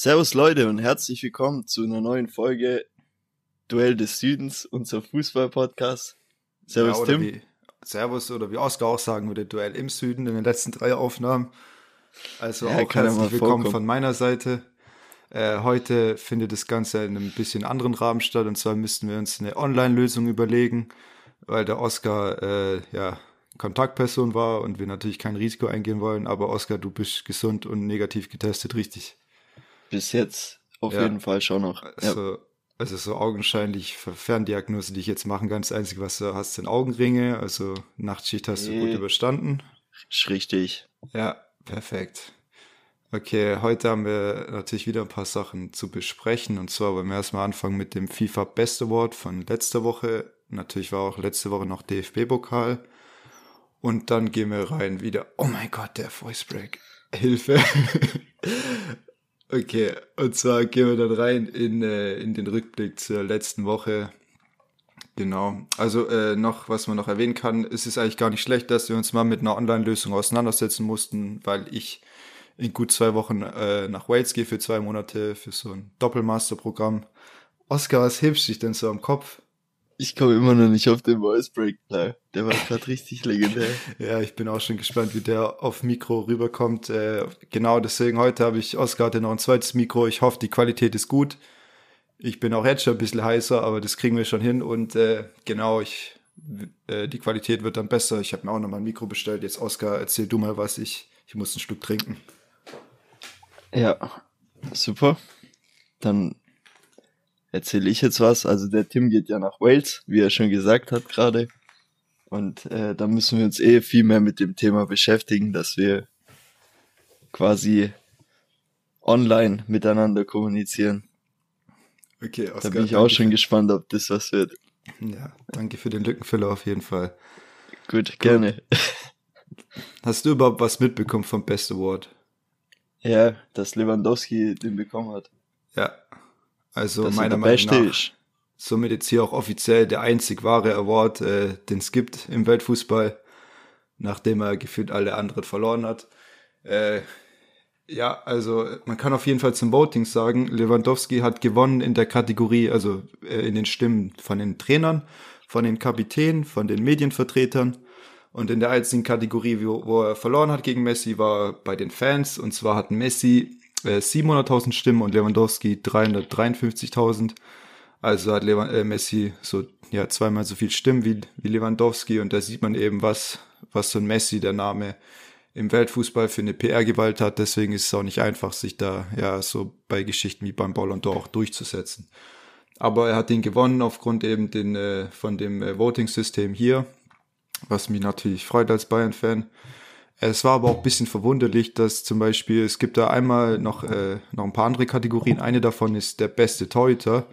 Servus Leute und herzlich willkommen zu einer neuen Folge Duell des Südens, unser Fußball-Podcast. Servus ja, Tim. Wie, Servus oder wie Oskar auch sagen würde, Duell im Süden in den letzten drei Aufnahmen. Also ja, auch herzlich willkommen von meiner Seite. Äh, heute findet das Ganze in einem bisschen anderen Rahmen statt und zwar müssten wir uns eine Online-Lösung überlegen, weil der Oskar äh, ja Kontaktperson war und wir natürlich kein Risiko eingehen wollen. Aber Oskar, du bist gesund und negativ getestet, richtig? Bis jetzt auf ja. jeden Fall schon noch. Also, ja. also so augenscheinlich Ferndiagnose, die ich jetzt machen kann. Das Einzige, was du hast, sind Augenringe. Also Nachtschicht hast nee. du gut überstanden. Richtig. Ja, perfekt. Okay, heute haben wir natürlich wieder ein paar Sachen zu besprechen. Und zwar wollen wir erstmal anfangen mit dem FIFA Best Award von letzter Woche. Natürlich war auch letzte Woche noch DFB-Pokal. Und dann gehen wir rein wieder. Oh mein Gott, der Voice Break. Hilfe. Okay, und zwar gehen wir dann rein in, äh, in den Rückblick zur letzten Woche. Genau. Also äh, noch, was man noch erwähnen kann, es ist eigentlich gar nicht schlecht, dass wir uns mal mit einer Online-Lösung auseinandersetzen mussten, weil ich in gut zwei Wochen äh, nach Wales gehe für zwei Monate für so ein Doppelmaster-Programm. Oscar, was hebst dich denn so am Kopf? Ich komme immer noch nicht auf den Voice Break. Der war gerade richtig legendär. ja, ich bin auch schon gespannt, wie der auf Mikro rüberkommt. Äh, genau deswegen heute habe ich Oscar hatte noch ein zweites Mikro. Ich hoffe, die Qualität ist gut. Ich bin auch jetzt schon ein bisschen heißer, aber das kriegen wir schon hin. Und äh, genau, ich, äh, die Qualität wird dann besser. Ich habe mir auch noch mal ein Mikro bestellt. Jetzt Oscar, erzähl du mal was. Ich, ich muss ein Stück trinken. Ja, super. Dann erzähle ich jetzt was. Also der Tim geht ja nach Wales, wie er schon gesagt hat gerade. Und äh, da müssen wir uns eh viel mehr mit dem Thema beschäftigen, dass wir quasi online miteinander kommunizieren. Okay, Oscar, Da bin ich auch schon gespannt, ob das was wird. Ja, danke für den Lückenfüller auf jeden Fall. Gut, gerne. Hast du überhaupt was mitbekommen vom Best Award? Ja, dass Lewandowski den bekommen hat. Ja, also das meiner Meinung nach ist. somit jetzt hier auch offiziell der einzig wahre Award, äh, den es gibt im Weltfußball, nachdem er gefühlt alle anderen verloren hat. Äh, ja, also man kann auf jeden Fall zum Voting sagen, Lewandowski hat gewonnen in der Kategorie, also äh, in den Stimmen von den Trainern, von den Kapitänen, von den Medienvertretern. Und in der einzigen Kategorie, wo, wo er verloren hat gegen Messi, war bei den Fans. Und zwar hat Messi 700.000 äh, Stimmen und Lewandowski 353.000. Also hat Lewan äh, Messi so ja zweimal so viel Stimmen wie, wie Lewandowski und da sieht man eben, was, was so ein Messi, der Name, im Weltfußball für eine PR-Gewalt hat. Deswegen ist es auch nicht einfach, sich da ja so bei Geschichten wie beim Ballon d'Or auch durchzusetzen. Aber er hat ihn gewonnen aufgrund eben den, äh, von dem äh, Voting-System hier, was mich natürlich freut als Bayern-Fan. Es war aber auch ein bisschen verwunderlich, dass zum Beispiel, es gibt da einmal noch, äh, noch ein paar andere Kategorien. Eine davon ist der beste Torhüter.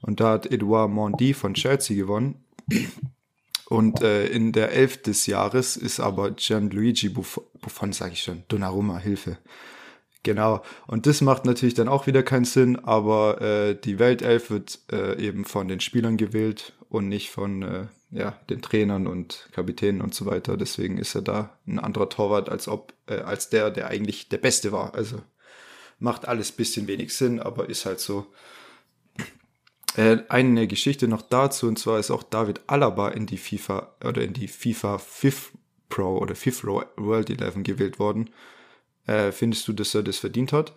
Und da hat Edouard Mondi von Chelsea gewonnen. Und äh, in der Elf des Jahres ist aber Gianluigi Buffon, Buffon sage ich schon, Donnarumma, Hilfe. Genau. Und das macht natürlich dann auch wieder keinen Sinn, aber äh, die Weltelf wird äh, eben von den Spielern gewählt und nicht von äh, ja, den Trainern und Kapitänen und so weiter. Deswegen ist er da ein anderer Torwart als ob äh, als der, der eigentlich der Beste war. Also macht alles bisschen wenig Sinn, aber ist halt so. Äh, eine Geschichte noch dazu und zwar ist auch David Alaba in die FIFA oder in die FIFA Fifth Pro oder Fifth World 11 gewählt worden. Äh, findest du, dass er das verdient hat?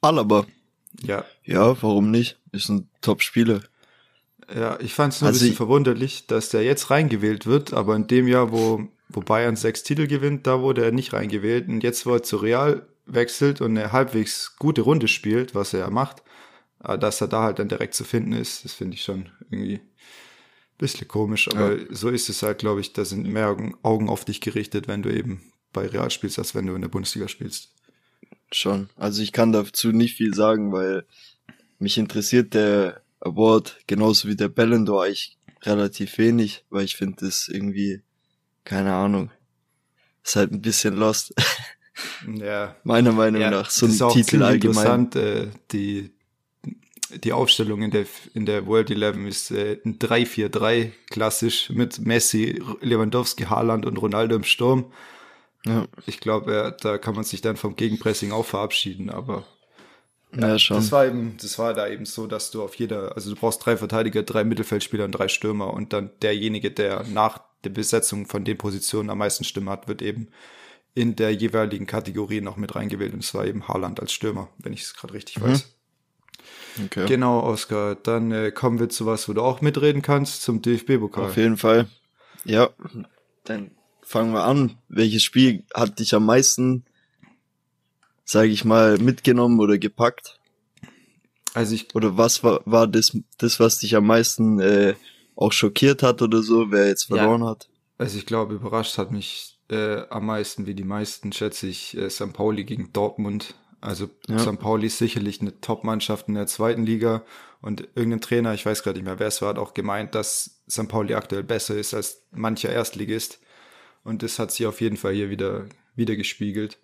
Alaba. Ja. Ja, warum nicht? Ist ein Top-Spieler. Ja, ich fand es nur also ein bisschen verwunderlich, dass der jetzt reingewählt wird, aber in dem Jahr, wo, wo Bayern sechs Titel gewinnt, da wurde er nicht reingewählt. Und jetzt, wo er zu Real wechselt und eine halbwegs gute Runde spielt, was er ja macht, dass er da halt dann direkt zu finden ist, das finde ich schon irgendwie ein bisschen komisch. Aber ja. so ist es halt, glaube ich, da sind mehr Augen auf dich gerichtet, wenn du eben bei Real spielst, als wenn du in der Bundesliga spielst. Schon. Also ich kann dazu nicht viel sagen, weil mich interessiert der Award, genauso wie der Ballon d'Or, eigentlich relativ wenig, weil ich finde das irgendwie, keine Ahnung, ist halt ein bisschen lost. Ja. Meiner Meinung ja, nach, so ein Titel allgemein. Interessant, äh, die, die Aufstellung in der, in der World 11 ist äh, ein 3-4-3, klassisch, mit Messi, Lewandowski, Haaland und Ronaldo im Sturm. Ja. Ich glaube, da kann man sich dann vom Gegenpressing auch verabschieden, aber ja, schon. Das war eben, das war da eben so, dass du auf jeder, also du brauchst drei Verteidiger, drei Mittelfeldspieler und drei Stürmer und dann derjenige, der nach der Besetzung von den Positionen am meisten Stimmen hat, wird eben in der jeweiligen Kategorie noch mit reingewählt und es war eben Haaland als Stürmer, wenn ich es gerade richtig mhm. weiß. Okay. Genau, Oskar. Dann äh, kommen wir zu was, wo du auch mitreden kannst, zum DFB-Pokal. Auf jeden Fall. Ja, dann fangen wir an. Welches Spiel hat dich am meisten sage ich mal, mitgenommen oder gepackt? Also ich oder was war, war das, das, was dich am meisten äh, auch schockiert hat oder so, wer jetzt verloren ja. hat? Also ich glaube, überrascht hat mich äh, am meisten, wie die meisten, schätze ich, äh, St. Pauli gegen Dortmund. Also ja. St. Pauli ist sicherlich eine Top-Mannschaft in der zweiten Liga und irgendein Trainer, ich weiß gerade nicht mehr, wer es war, hat auch gemeint, dass St. Pauli aktuell besser ist als mancher Erstligist. Und das hat sich auf jeden Fall hier wieder, wieder gespiegelt.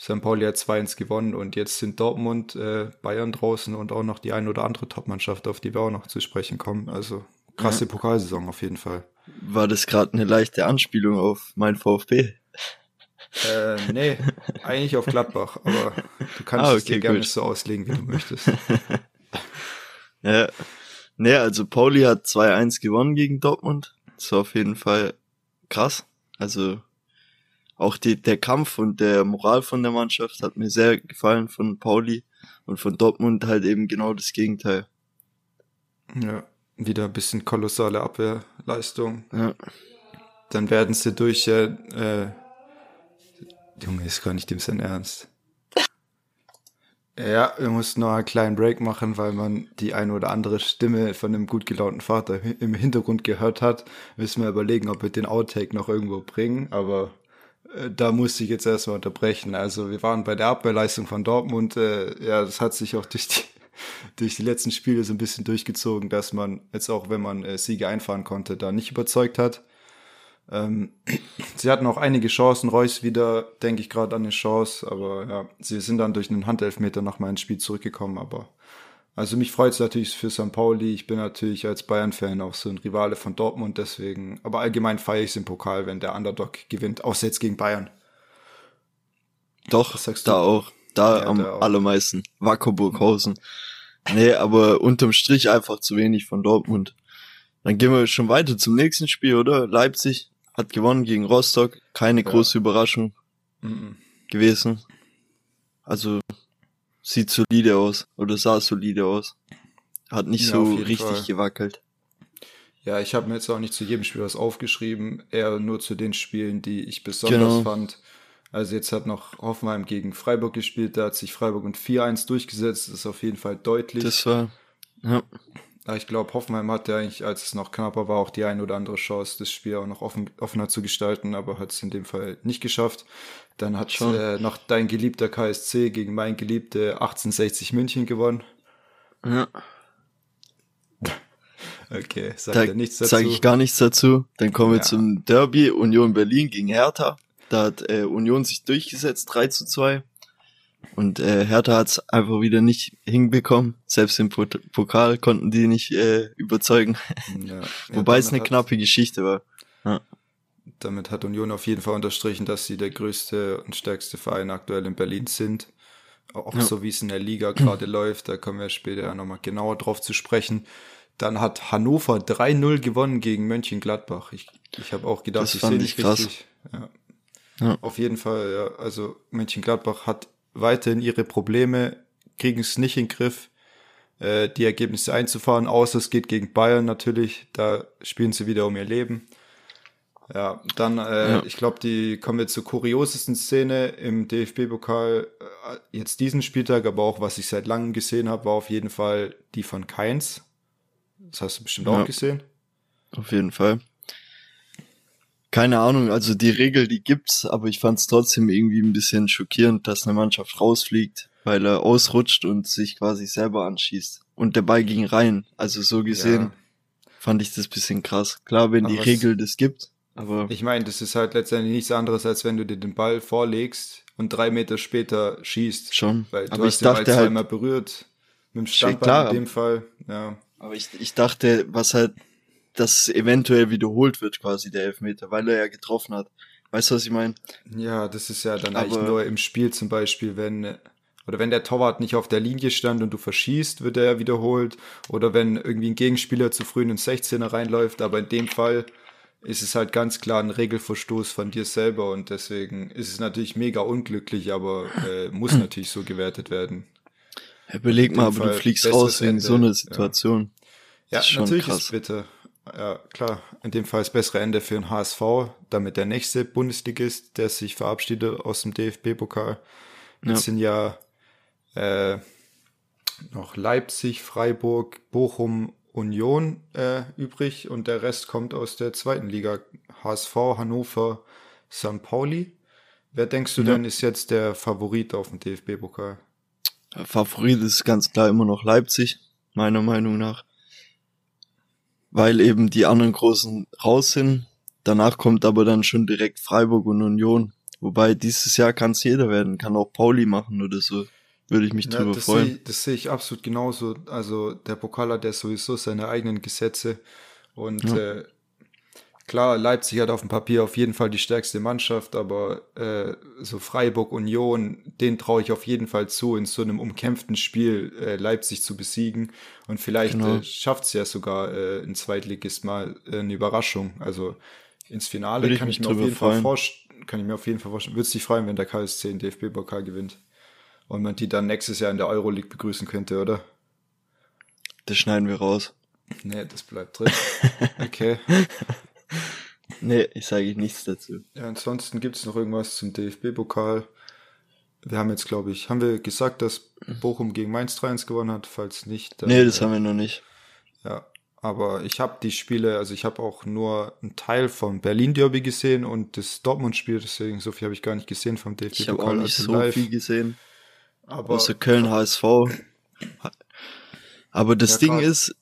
St. Pauli hat 2-1 gewonnen und jetzt sind Dortmund, äh, Bayern draußen und auch noch die ein oder andere Topmannschaft, auf die wir auch noch zu sprechen kommen. Also krasse ja. Pokalsaison auf jeden Fall. War das gerade eine leichte Anspielung auf mein VfB? Äh, nee, eigentlich auf Gladbach, aber du kannst ah, okay, es dir gerne so auslegen, wie du möchtest. ja. Nee, also Pauli hat 2-1 gewonnen gegen Dortmund. Das war auf jeden Fall krass. Also auch die, der Kampf und der Moral von der Mannschaft hat mir sehr gefallen von Pauli und von Dortmund halt eben genau das Gegenteil. Ja, wieder ein bisschen kolossale Abwehrleistung. Ja. Dann werden sie durch, äh, äh, Junge, ist gar nicht dem sein Ernst. Ja, wir mussten noch einen kleinen Break machen, weil man die eine oder andere Stimme von einem gut gelaunten Vater im Hintergrund gehört hat. Müssen wir überlegen, ob wir den Outtake noch irgendwo bringen, aber da musste ich jetzt erstmal unterbrechen. Also wir waren bei der Abwehrleistung von Dortmund. Äh, ja, das hat sich auch durch die, durch die letzten Spiele so ein bisschen durchgezogen, dass man jetzt auch, wenn man äh, Siege einfahren konnte, da nicht überzeugt hat. Ähm, sie hatten auch einige Chancen. Reus wieder, denke ich gerade an eine Chance, aber ja, sie sind dann durch einen Handelfmeter nochmal ins Spiel zurückgekommen, aber also mich freut es natürlich für St. Pauli. Ich bin natürlich als Bayern-Fan auch so ein Rivale von Dortmund, deswegen. Aber allgemein feiere ich es im Pokal, wenn der Underdog gewinnt, außer jetzt gegen Bayern. Doch, sagst da du? auch. Da ja, am da allermeisten. Wacker Burghausen. Nee, aber unterm Strich einfach zu wenig von Dortmund. Dann gehen wir schon weiter zum nächsten Spiel, oder? Leipzig hat gewonnen gegen Rostock. Keine große ja. Überraschung mhm. gewesen. Also sieht solide aus oder sah solide aus. Hat nicht ja, so richtig Fall. gewackelt. Ja, ich habe mir jetzt auch nicht zu jedem Spiel was aufgeschrieben, eher nur zu den Spielen, die ich besonders genau. fand. Also jetzt hat noch Hoffenheim gegen Freiburg gespielt, da hat sich Freiburg und 4-1 durchgesetzt, das ist auf jeden Fall deutlich. Das war, ja. Ich glaube, Hoffenheim hatte eigentlich, als es noch knapper war, auch die ein oder andere Chance, das Spiel auch noch offen, offener zu gestalten, aber hat es in dem Fall nicht geschafft. Dann hat äh, noch dein geliebter KSC gegen mein geliebte 1860 München gewonnen. Ja. Okay, sagt da er nichts dazu. Sag ich gar nichts dazu. Dann kommen wir ja. zum Derby Union Berlin gegen Hertha. Da hat äh, Union sich durchgesetzt, 3 zu 2. Und äh, Hertha hat es einfach wieder nicht hinbekommen. Selbst im Pokal konnten die nicht äh, überzeugen. Ja. Wobei es eine knappe Geschichte war. Ja. Damit hat Union auf jeden Fall unterstrichen, dass sie der größte und stärkste Verein aktuell in Berlin sind. Auch ja. so wie es in der Liga gerade läuft, da kommen wir später ja nochmal genauer drauf zu sprechen. Dann hat Hannover 3-0 gewonnen gegen Mönchengladbach. Ich, ich habe auch gedacht, das ich sehe nicht krass. richtig. Ja. ja. Auf jeden Fall, ja. Also Mönchengladbach hat weiterhin ihre Probleme, kriegen es nicht in den Griff, äh, die Ergebnisse einzufahren, außer es geht gegen Bayern natürlich. Da spielen sie wieder um ihr Leben. Ja, dann, äh, ja. ich glaube, die kommen wir zur kuriosesten Szene im DFB-Pokal. Äh, jetzt diesen Spieltag, aber auch was ich seit langem gesehen habe, war auf jeden Fall die von Keins. Das hast du bestimmt ja. auch gesehen. Auf jeden Fall. Keine Ahnung, also die Regel, die gibt's, aber ich fand es trotzdem irgendwie ein bisschen schockierend, dass eine Mannschaft rausfliegt, weil er ausrutscht und sich quasi selber anschießt. Und der Ball ging rein. Also so gesehen ja. fand ich das bisschen krass. Klar, wenn aber die Regel das gibt, aber. Ich meine, das ist halt letztendlich nichts anderes, als wenn du dir den Ball vorlegst und drei Meter später schießt. Schon. Weil du aber hast ich den dachte Ball halt zweimal halt, berührt. Mit dem Standbein in dem Fall, ja. Aber ich, ich dachte, was halt, dass eventuell wiederholt wird quasi der Elfmeter, weil er ja getroffen hat. Weißt du, was ich meine? Ja, das ist ja dann Aber eigentlich nur im Spiel zum Beispiel, wenn oder wenn der Torwart nicht auf der Linie stand und du verschießt, wird er ja wiederholt. Oder wenn irgendwie ein Gegenspieler zu früh in den 16er reinläuft. Aber in dem Fall ist es halt ganz klar ein Regelverstoß von dir selber und deswegen ist es natürlich mega unglücklich, aber äh, muss natürlich so gewertet werden. Ja, überleg mal, aber Fall du fliegst raus in so eine Situation. Ja, ja natürlich krass. ist bitte. Ja, klar. In dem Fall das bessere Ende für den HSV, damit der nächste Bundesligist, der sich verabschiedet aus dem DFB-Pokal. Das ja. sind ja äh, noch Leipzig, Freiburg, Bochum, Union äh, übrig und der Rest kommt aus der zweiten Liga. HSV, Hannover, St. Pauli. Wer denkst du ja. denn ist jetzt der Favorit auf dem DFB-Pokal? Favorit ist ganz klar immer noch Leipzig, meiner Meinung nach. Weil eben die anderen Großen raus sind. Danach kommt aber dann schon direkt Freiburg und Union. Wobei dieses Jahr kann es jeder werden, kann auch Pauli machen oder so würde ich mich ja, drüber das freuen. Seh, das sehe ich absolut genauso. Also der Pokal hat ja sowieso seine eigenen Gesetze und ja. äh, klar, Leipzig hat auf dem Papier auf jeden Fall die stärkste Mannschaft, aber äh, so Freiburg, Union, den traue ich auf jeden Fall zu, in so einem umkämpften Spiel äh, Leipzig zu besiegen und vielleicht genau. äh, schafft es ja sogar äh, ein Zweitligist mal äh, eine Überraschung. Also ins Finale kann ich, mir auf jeden Fall vorstellen. Kann ich mir auf jeden Fall vorstellen. Würde es dich freuen, wenn der KSC den DFB-Pokal gewinnt? Und man die dann nächstes Jahr in der Euroleague begrüßen könnte, oder? Das schneiden wir raus. Nee, das bleibt drin. Okay. nee, ich sage nichts dazu. Ja, ansonsten gibt es noch irgendwas zum DFB-Pokal. Wir haben jetzt, glaube ich, haben wir gesagt, dass Bochum gegen Mainz 3-1 gewonnen hat? Falls nicht. Dann, nee, das äh, haben wir noch nicht. Ja, aber ich habe die Spiele, also ich habe auch nur einen Teil vom Berlin Derby gesehen und das Dortmund Spiel, deswegen so viel habe ich gar nicht gesehen vom DFB-Pokal. Ich habe auch nicht also so live. viel gesehen. Aber Außer Köln HSV. Aber das ja, Ding grad. ist.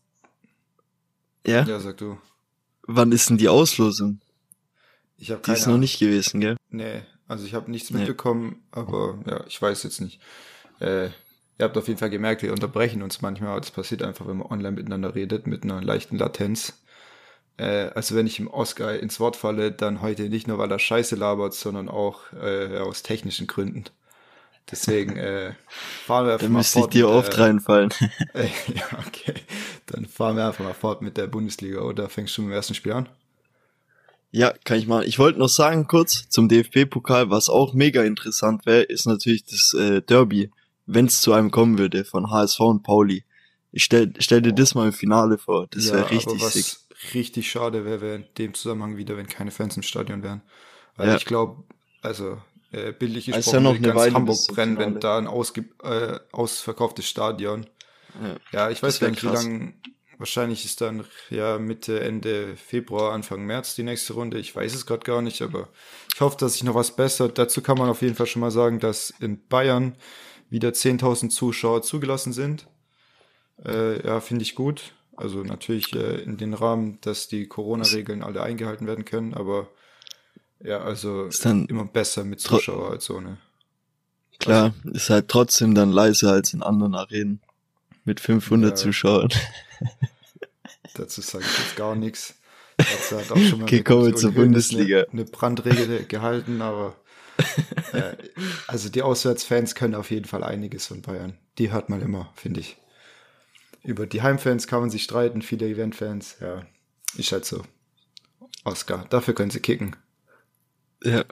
Ja? Ja, sag du. Wann ist denn die Auslosung? Ich habe Die ist noch nicht gewesen, gell? Nee, also ich habe nichts nee. mitbekommen, aber ja, ich weiß jetzt nicht. Äh, ihr habt auf jeden Fall gemerkt, wir unterbrechen uns manchmal, das passiert einfach, wenn man online miteinander redet, mit einer leichten Latenz. Äh, also wenn ich im Oscar ins Wort falle, dann heute nicht nur, weil er Scheiße labert, sondern auch äh, aus technischen Gründen. Deswegen äh, fahren wir einfach Dann mal müsste fort. ich dir oft reinfallen. Äh, ja, okay. Dann fahren wir einfach mal fort mit der Bundesliga, oder fängst du mit dem ersten Spiel an? Ja, kann ich mal. Ich wollte noch sagen kurz zum DFB-Pokal, was auch mega interessant wäre, ist natürlich das äh, Derby, wenn es zu einem kommen würde von HSV und Pauli. Ich stell, stell dir das mal im Finale vor. Das ja, wäre richtig aber was sick. Richtig schade wäre, wäre in dem Zusammenhang wieder, wenn keine Fans im Stadion wären. Weil ja. ich glaube, also äh, bildlich gesprochen, ja noch eine ganz Weile Hamburg brennen, wenn da ein ausge äh, ausverkauftes Stadion. Ja, ja ich weiß gar nicht, wie lange. Wahrscheinlich ist dann ja Mitte, Ende Februar, Anfang März die nächste Runde. Ich weiß es gerade gar nicht, aber ich hoffe, dass sich noch was bessert. Dazu kann man auf jeden Fall schon mal sagen, dass in Bayern wieder 10.000 Zuschauer zugelassen sind. Äh, ja, finde ich gut. Also natürlich äh, in den Rahmen, dass die Corona-Regeln alle eingehalten werden können, aber ja, also ist dann immer besser mit Zuschauer als ohne. Klar, also, ist halt trotzdem dann leiser als in anderen Arenen mit 500 ja, Zuschauern. Dazu sage ich jetzt gar nichts. Dazu hat auch schon mal okay, kommen wir zur Bundesliga. Eine, eine Brandregel gehalten, aber äh, also die Auswärtsfans können auf jeden Fall einiges von Bayern. Die hört man immer, finde ich. Über die Heimfans kann man sich streiten, viele Eventfans, ja, ist halt so. Oscar, dafür können sie kicken. Ja,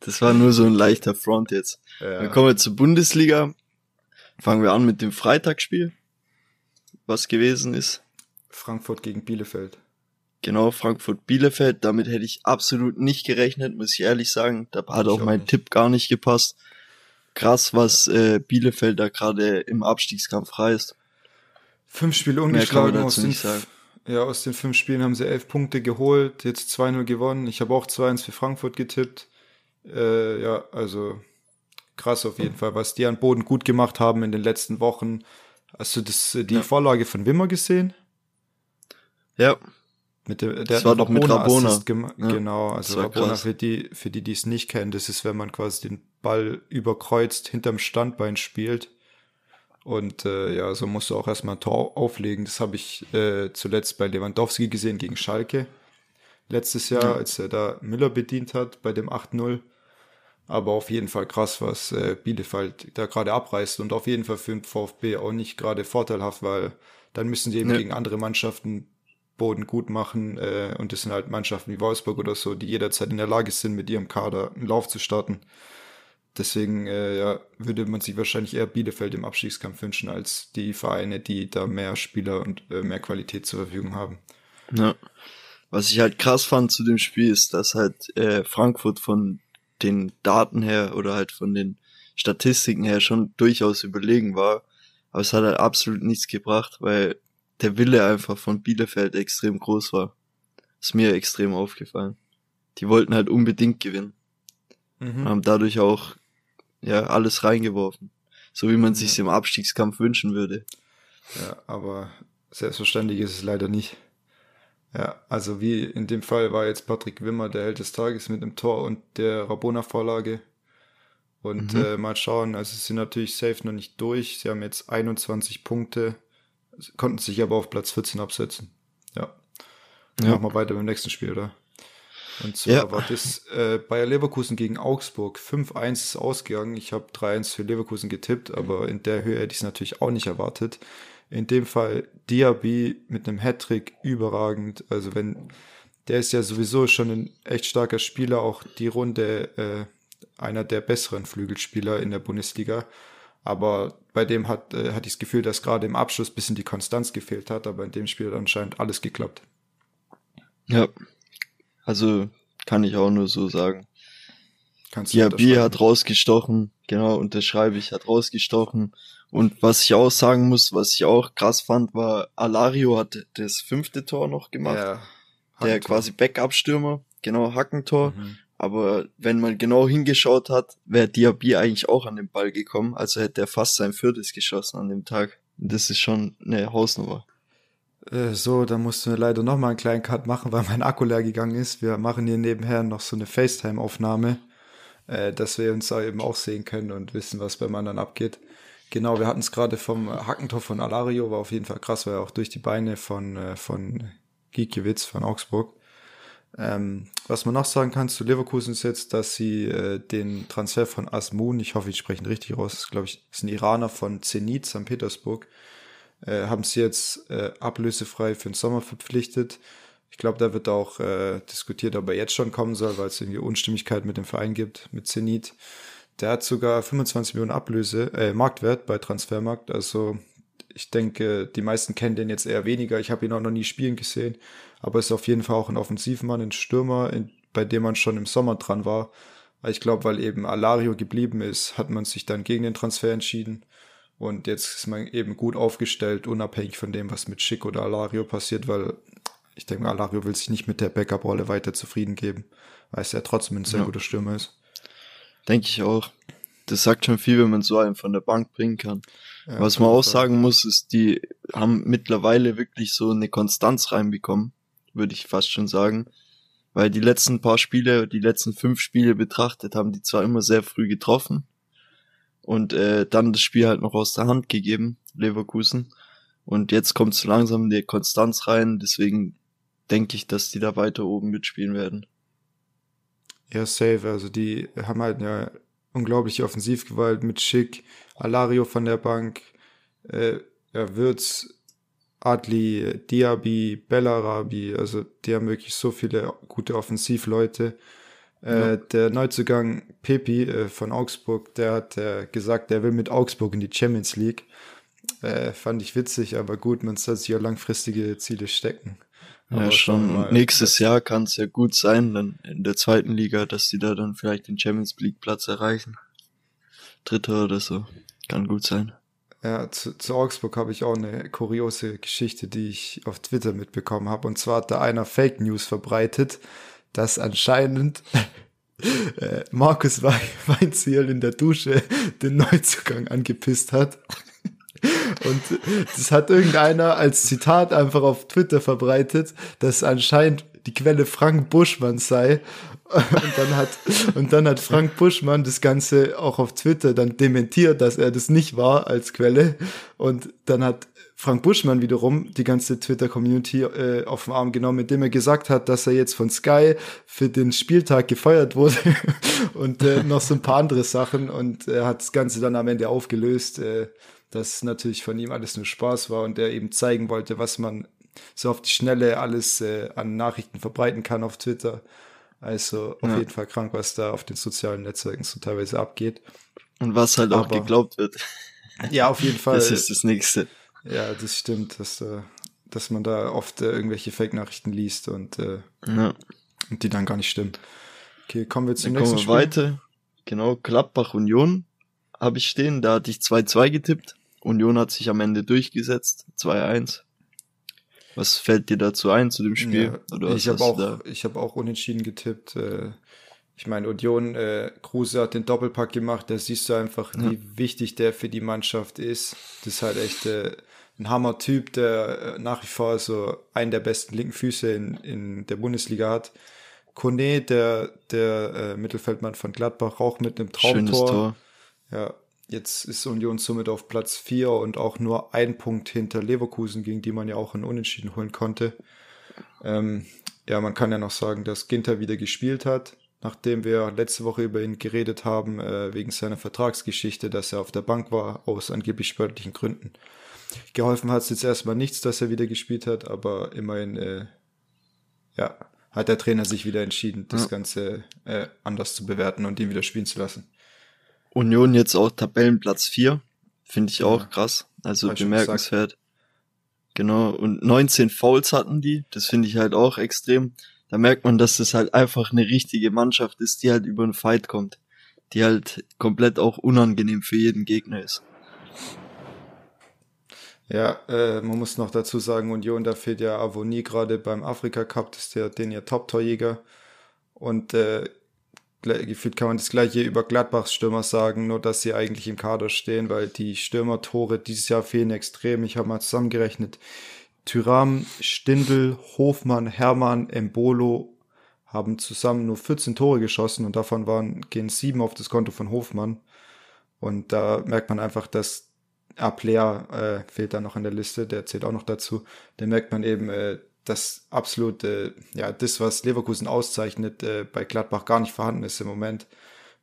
das war nur so ein leichter Front jetzt. Ja. Dann kommen wir zur Bundesliga. Fangen wir an mit dem Freitagsspiel, was gewesen ist. Frankfurt gegen Bielefeld. Genau, Frankfurt-Bielefeld. Damit hätte ich absolut nicht gerechnet, muss ich ehrlich sagen. Da hat ich auch mein nicht. Tipp gar nicht gepasst. Krass, was äh, Bielefeld da gerade im Abstiegskampf reißt. Fünf Spiele ungeschlagen aus den, ja, aus den fünf Spielen haben sie elf Punkte geholt, jetzt 2-0 gewonnen. Ich habe auch 2-1 für Frankfurt getippt. Äh, ja, also krass auf jeden Fall, was die an Boden gut gemacht haben in den letzten Wochen. Hast du das, die ja. Vorlage von Wimmer gesehen? Ja. Mit dem, der das war doch mit Rabona. Ja, genau, also Rabona krass. für die, für die, die es nicht kennen, das ist, wenn man quasi den Ball überkreuzt hinterm Standbein spielt und äh, ja, so musst du auch erstmal ein Tor auflegen. Das habe ich äh, zuletzt bei Lewandowski gesehen gegen Schalke. letztes Jahr, ja. als er da Müller bedient hat bei dem 8-0. Aber auf jeden Fall krass, was äh, Bielefeld da gerade abreißt und auf jeden Fall für den VfB auch nicht gerade vorteilhaft, weil dann müssen sie eben ja. gegen andere Mannschaften Boden gut machen äh, und das sind halt Mannschaften wie Wolfsburg oder so, die jederzeit in der Lage sind, mit ihrem Kader einen Lauf zu starten. Deswegen äh, ja, würde man sich wahrscheinlich eher Bielefeld im Abstiegskampf wünschen, als die Vereine, die da mehr Spieler und äh, mehr Qualität zur Verfügung haben. Ja. Was ich halt krass fand zu dem Spiel ist, dass halt äh, Frankfurt von den Daten her oder halt von den Statistiken her schon durchaus überlegen war. Aber es hat halt absolut nichts gebracht, weil der Wille einfach von Bielefeld extrem groß war. Ist mir extrem aufgefallen. Die wollten halt unbedingt gewinnen. Mhm. Haben dadurch auch ja alles reingeworfen. So wie man ja. sich im Abstiegskampf wünschen würde. Ja, aber selbstverständlich ist es leider nicht. Ja, also wie in dem Fall war jetzt Patrick Wimmer der Held des Tages mit einem Tor und der Rabona-Vorlage. Und mhm. äh, mal schauen, also sie sind natürlich safe noch nicht durch. Sie haben jetzt 21 Punkte, konnten sich aber auf Platz 14 absetzen. Ja. ja. Machen wir weiter beim nächsten Spiel, oder? Und zwar ja. war das äh, Bayer Leverkusen gegen Augsburg. 5-1 ist ausgegangen. Ich habe 3-1 für Leverkusen getippt, aber in der Höhe hätte ich es natürlich auch nicht erwartet. In dem Fall Diaby mit einem Hattrick überragend. Also wenn, der ist ja sowieso schon ein echt starker Spieler, auch die Runde äh, einer der besseren Flügelspieler in der Bundesliga. Aber bei dem hat, äh, hatte ich das Gefühl, dass gerade im Abschluss bisschen die Konstanz gefehlt hat, aber in dem Spiel hat anscheinend alles geklappt. Ja, also kann ich auch nur so sagen. Kannst du Diaby hat rausgestochen, genau, unterschreibe ich, hat rausgestochen. Und was ich auch sagen muss, was ich auch krass fand, war, Alario hat das fünfte Tor noch gemacht. Ja, der quasi Backup-Stürmer, genau, Hackentor. Mhm. Aber wenn man genau hingeschaut hat, wäre Diaby eigentlich auch an den Ball gekommen. Also hätte er fast sein viertes geschossen an dem Tag. Das ist schon eine Hausnummer. Äh, so, da mussten wir leider noch mal einen kleinen Cut machen, weil mein Akku leer gegangen ist. Wir machen hier nebenher noch so eine FaceTime-Aufnahme, äh, dass wir uns da eben auch sehen können und wissen, was beim anderen abgeht. Genau, wir hatten es gerade vom Hackentor von Alario, war auf jeden Fall krass, war ja auch durch die Beine von, äh, von Gikiewicz von Augsburg. Ähm, was man noch sagen kann zu Leverkusen ist jetzt, dass sie äh, den Transfer von Asmun, ich hoffe, ich spreche ihn richtig raus, glaube ich, ist ein Iraner von Zenit, St. Petersburg, äh, haben sie jetzt äh, ablösefrei für den Sommer verpflichtet. Ich glaube, da wird auch äh, diskutiert, ob er jetzt schon kommen soll, weil es irgendwie Unstimmigkeit mit dem Verein gibt, mit Zenit. Der hat sogar 25 Millionen Ablöse, äh, Marktwert bei Transfermarkt. Also ich denke, die meisten kennen den jetzt eher weniger. Ich habe ihn auch noch nie spielen gesehen, aber ist auf jeden Fall auch ein Offensivmann, ein Stürmer, in, bei dem man schon im Sommer dran war. Ich glaube, weil eben Alario geblieben ist, hat man sich dann gegen den Transfer entschieden. Und jetzt ist man eben gut aufgestellt, unabhängig von dem, was mit Schick oder Alario passiert, weil ich denke, Alario will sich nicht mit der Backup-Rolle weiter zufrieden geben, weil es ja trotzdem ein sehr ja. guter Stürmer ist. Denke ich auch. Das sagt schon viel, wenn man so einen von der Bank bringen kann. Ja, was man auch sagen muss, ist, die haben mittlerweile wirklich so eine Konstanz reinbekommen, würde ich fast schon sagen. Weil die letzten paar Spiele, die letzten fünf Spiele betrachtet, haben die zwar immer sehr früh getroffen, und äh, dann das Spiel halt noch aus der Hand gegeben, Leverkusen. Und jetzt kommt so langsam die Konstanz rein, deswegen denke ich, dass die da weiter oben mitspielen werden. Ja, safe. Also die haben halt eine unglaubliche Offensivgewalt mit Schick, Alario von der Bank, äh, ja, Würz, Adli, Diaby, Bellarabi, also die haben wirklich so viele gute Offensivleute. Äh, Der Neuzugang Pepi äh, von Augsburg, der hat äh, gesagt, der will mit Augsburg in die Champions League. Äh, fand ich witzig, aber gut, man soll sich ja langfristige Ziele stecken. Aber ja, schon. Mal, nächstes Jahr kann es ja gut sein, dann in der zweiten Liga, dass die da dann vielleicht den Champions League Platz erreichen. Dritter oder so. Kann gut sein. Ja, zu, zu Augsburg habe ich auch eine kuriose Geschichte, die ich auf Twitter mitbekommen habe. Und zwar hat da einer Fake News verbreitet, dass anscheinend äh, Markus Weinziel in der Dusche den Neuzugang angepisst hat. Und das hat irgendeiner als Zitat einfach auf Twitter verbreitet, dass anscheinend die Quelle Frank Buschmann sei. Und dann hat, und dann hat Frank Buschmann das Ganze auch auf Twitter dann dementiert, dass er das nicht war als Quelle. Und dann hat Frank Buschmann wiederum die ganze Twitter-Community äh, auf den Arm genommen, indem er gesagt hat, dass er jetzt von Sky für den Spieltag gefeuert wurde und äh, noch so ein paar andere Sachen. Und er hat das Ganze dann am Ende aufgelöst, äh, dass natürlich von ihm alles nur Spaß war und er eben zeigen wollte, was man so auf die Schnelle alles äh, an Nachrichten verbreiten kann auf Twitter. Also auf ja. jeden Fall krank, was da auf den sozialen Netzwerken so teilweise abgeht. Und was halt Aber, auch geglaubt wird. Ja, auf jeden Fall. Das ist das Nächste. Ja, das stimmt, dass, äh, dass man da oft äh, irgendwelche Fake-Nachrichten liest und, äh, ja. und die dann gar nicht stimmen. Okay, kommen wir zum dann nächsten kommen wir Spiel. weiter. Genau, Gladbach Union habe ich stehen. Da hatte ich 2-2 getippt. Union hat sich am Ende durchgesetzt. 2-1. Was fällt dir dazu ein zu dem Spiel? Ja, ich habe auch, ich habe auch unentschieden getippt. Ich meine, Union, äh, Kruse hat den Doppelpack gemacht. Da siehst du einfach, ja. wie wichtig der für die Mannschaft ist. Das ist halt echt äh, ein Hammer-Typ, der äh, nach wie vor so einen der besten linken Füße in, in der Bundesliga hat. Kone, der, der äh, Mittelfeldmann von Gladbach, auch mit einem Traumtor. Schönes Tor. Ja, Jetzt ist Union somit auf Platz 4 und auch nur ein Punkt hinter Leverkusen, gegen die man ja auch einen Unentschieden holen konnte. Ähm, ja, man kann ja noch sagen, dass Ginter wieder gespielt hat, nachdem wir letzte Woche über ihn geredet haben, äh, wegen seiner Vertragsgeschichte, dass er auf der Bank war, aus angeblich sportlichen Gründen. Geholfen hat es jetzt erstmal nichts, dass er wieder gespielt hat, aber immerhin, äh, ja, hat der Trainer sich wieder entschieden, das ja. Ganze äh, anders zu bewerten und ihn wieder spielen zu lassen. Union jetzt auch Tabellenplatz 4. Finde ich auch ja. krass. Also bemerkenswert. Genau. Und 19 Fouls hatten die. Das finde ich halt auch extrem. Da merkt man, dass das halt einfach eine richtige Mannschaft ist, die halt über einen Fight kommt. Die halt komplett auch unangenehm für jeden Gegner ist. Ja, äh, man muss noch dazu sagen, Union, da fehlt ja Avonie gerade beim Afrika Cup, das ist der, den ihr Top-Torjäger. Und äh, gefühlt kann man das gleiche über Gladbachs Stürmer sagen, nur dass sie eigentlich im Kader stehen, weil die Stürmertore dieses Jahr fehlen extrem. Ich habe mal zusammengerechnet. Tyram, Stindl, Hofmann, Hermann, Embolo haben zusammen nur 14 Tore geschossen und davon waren, gehen sieben auf das Konto von Hofmann. Und da merkt man einfach, dass Aplea äh, fehlt da noch in der Liste, der zählt auch noch dazu. Da merkt man eben, äh, das absolute, ja, das, was Leverkusen auszeichnet, äh, bei Gladbach gar nicht vorhanden ist im Moment.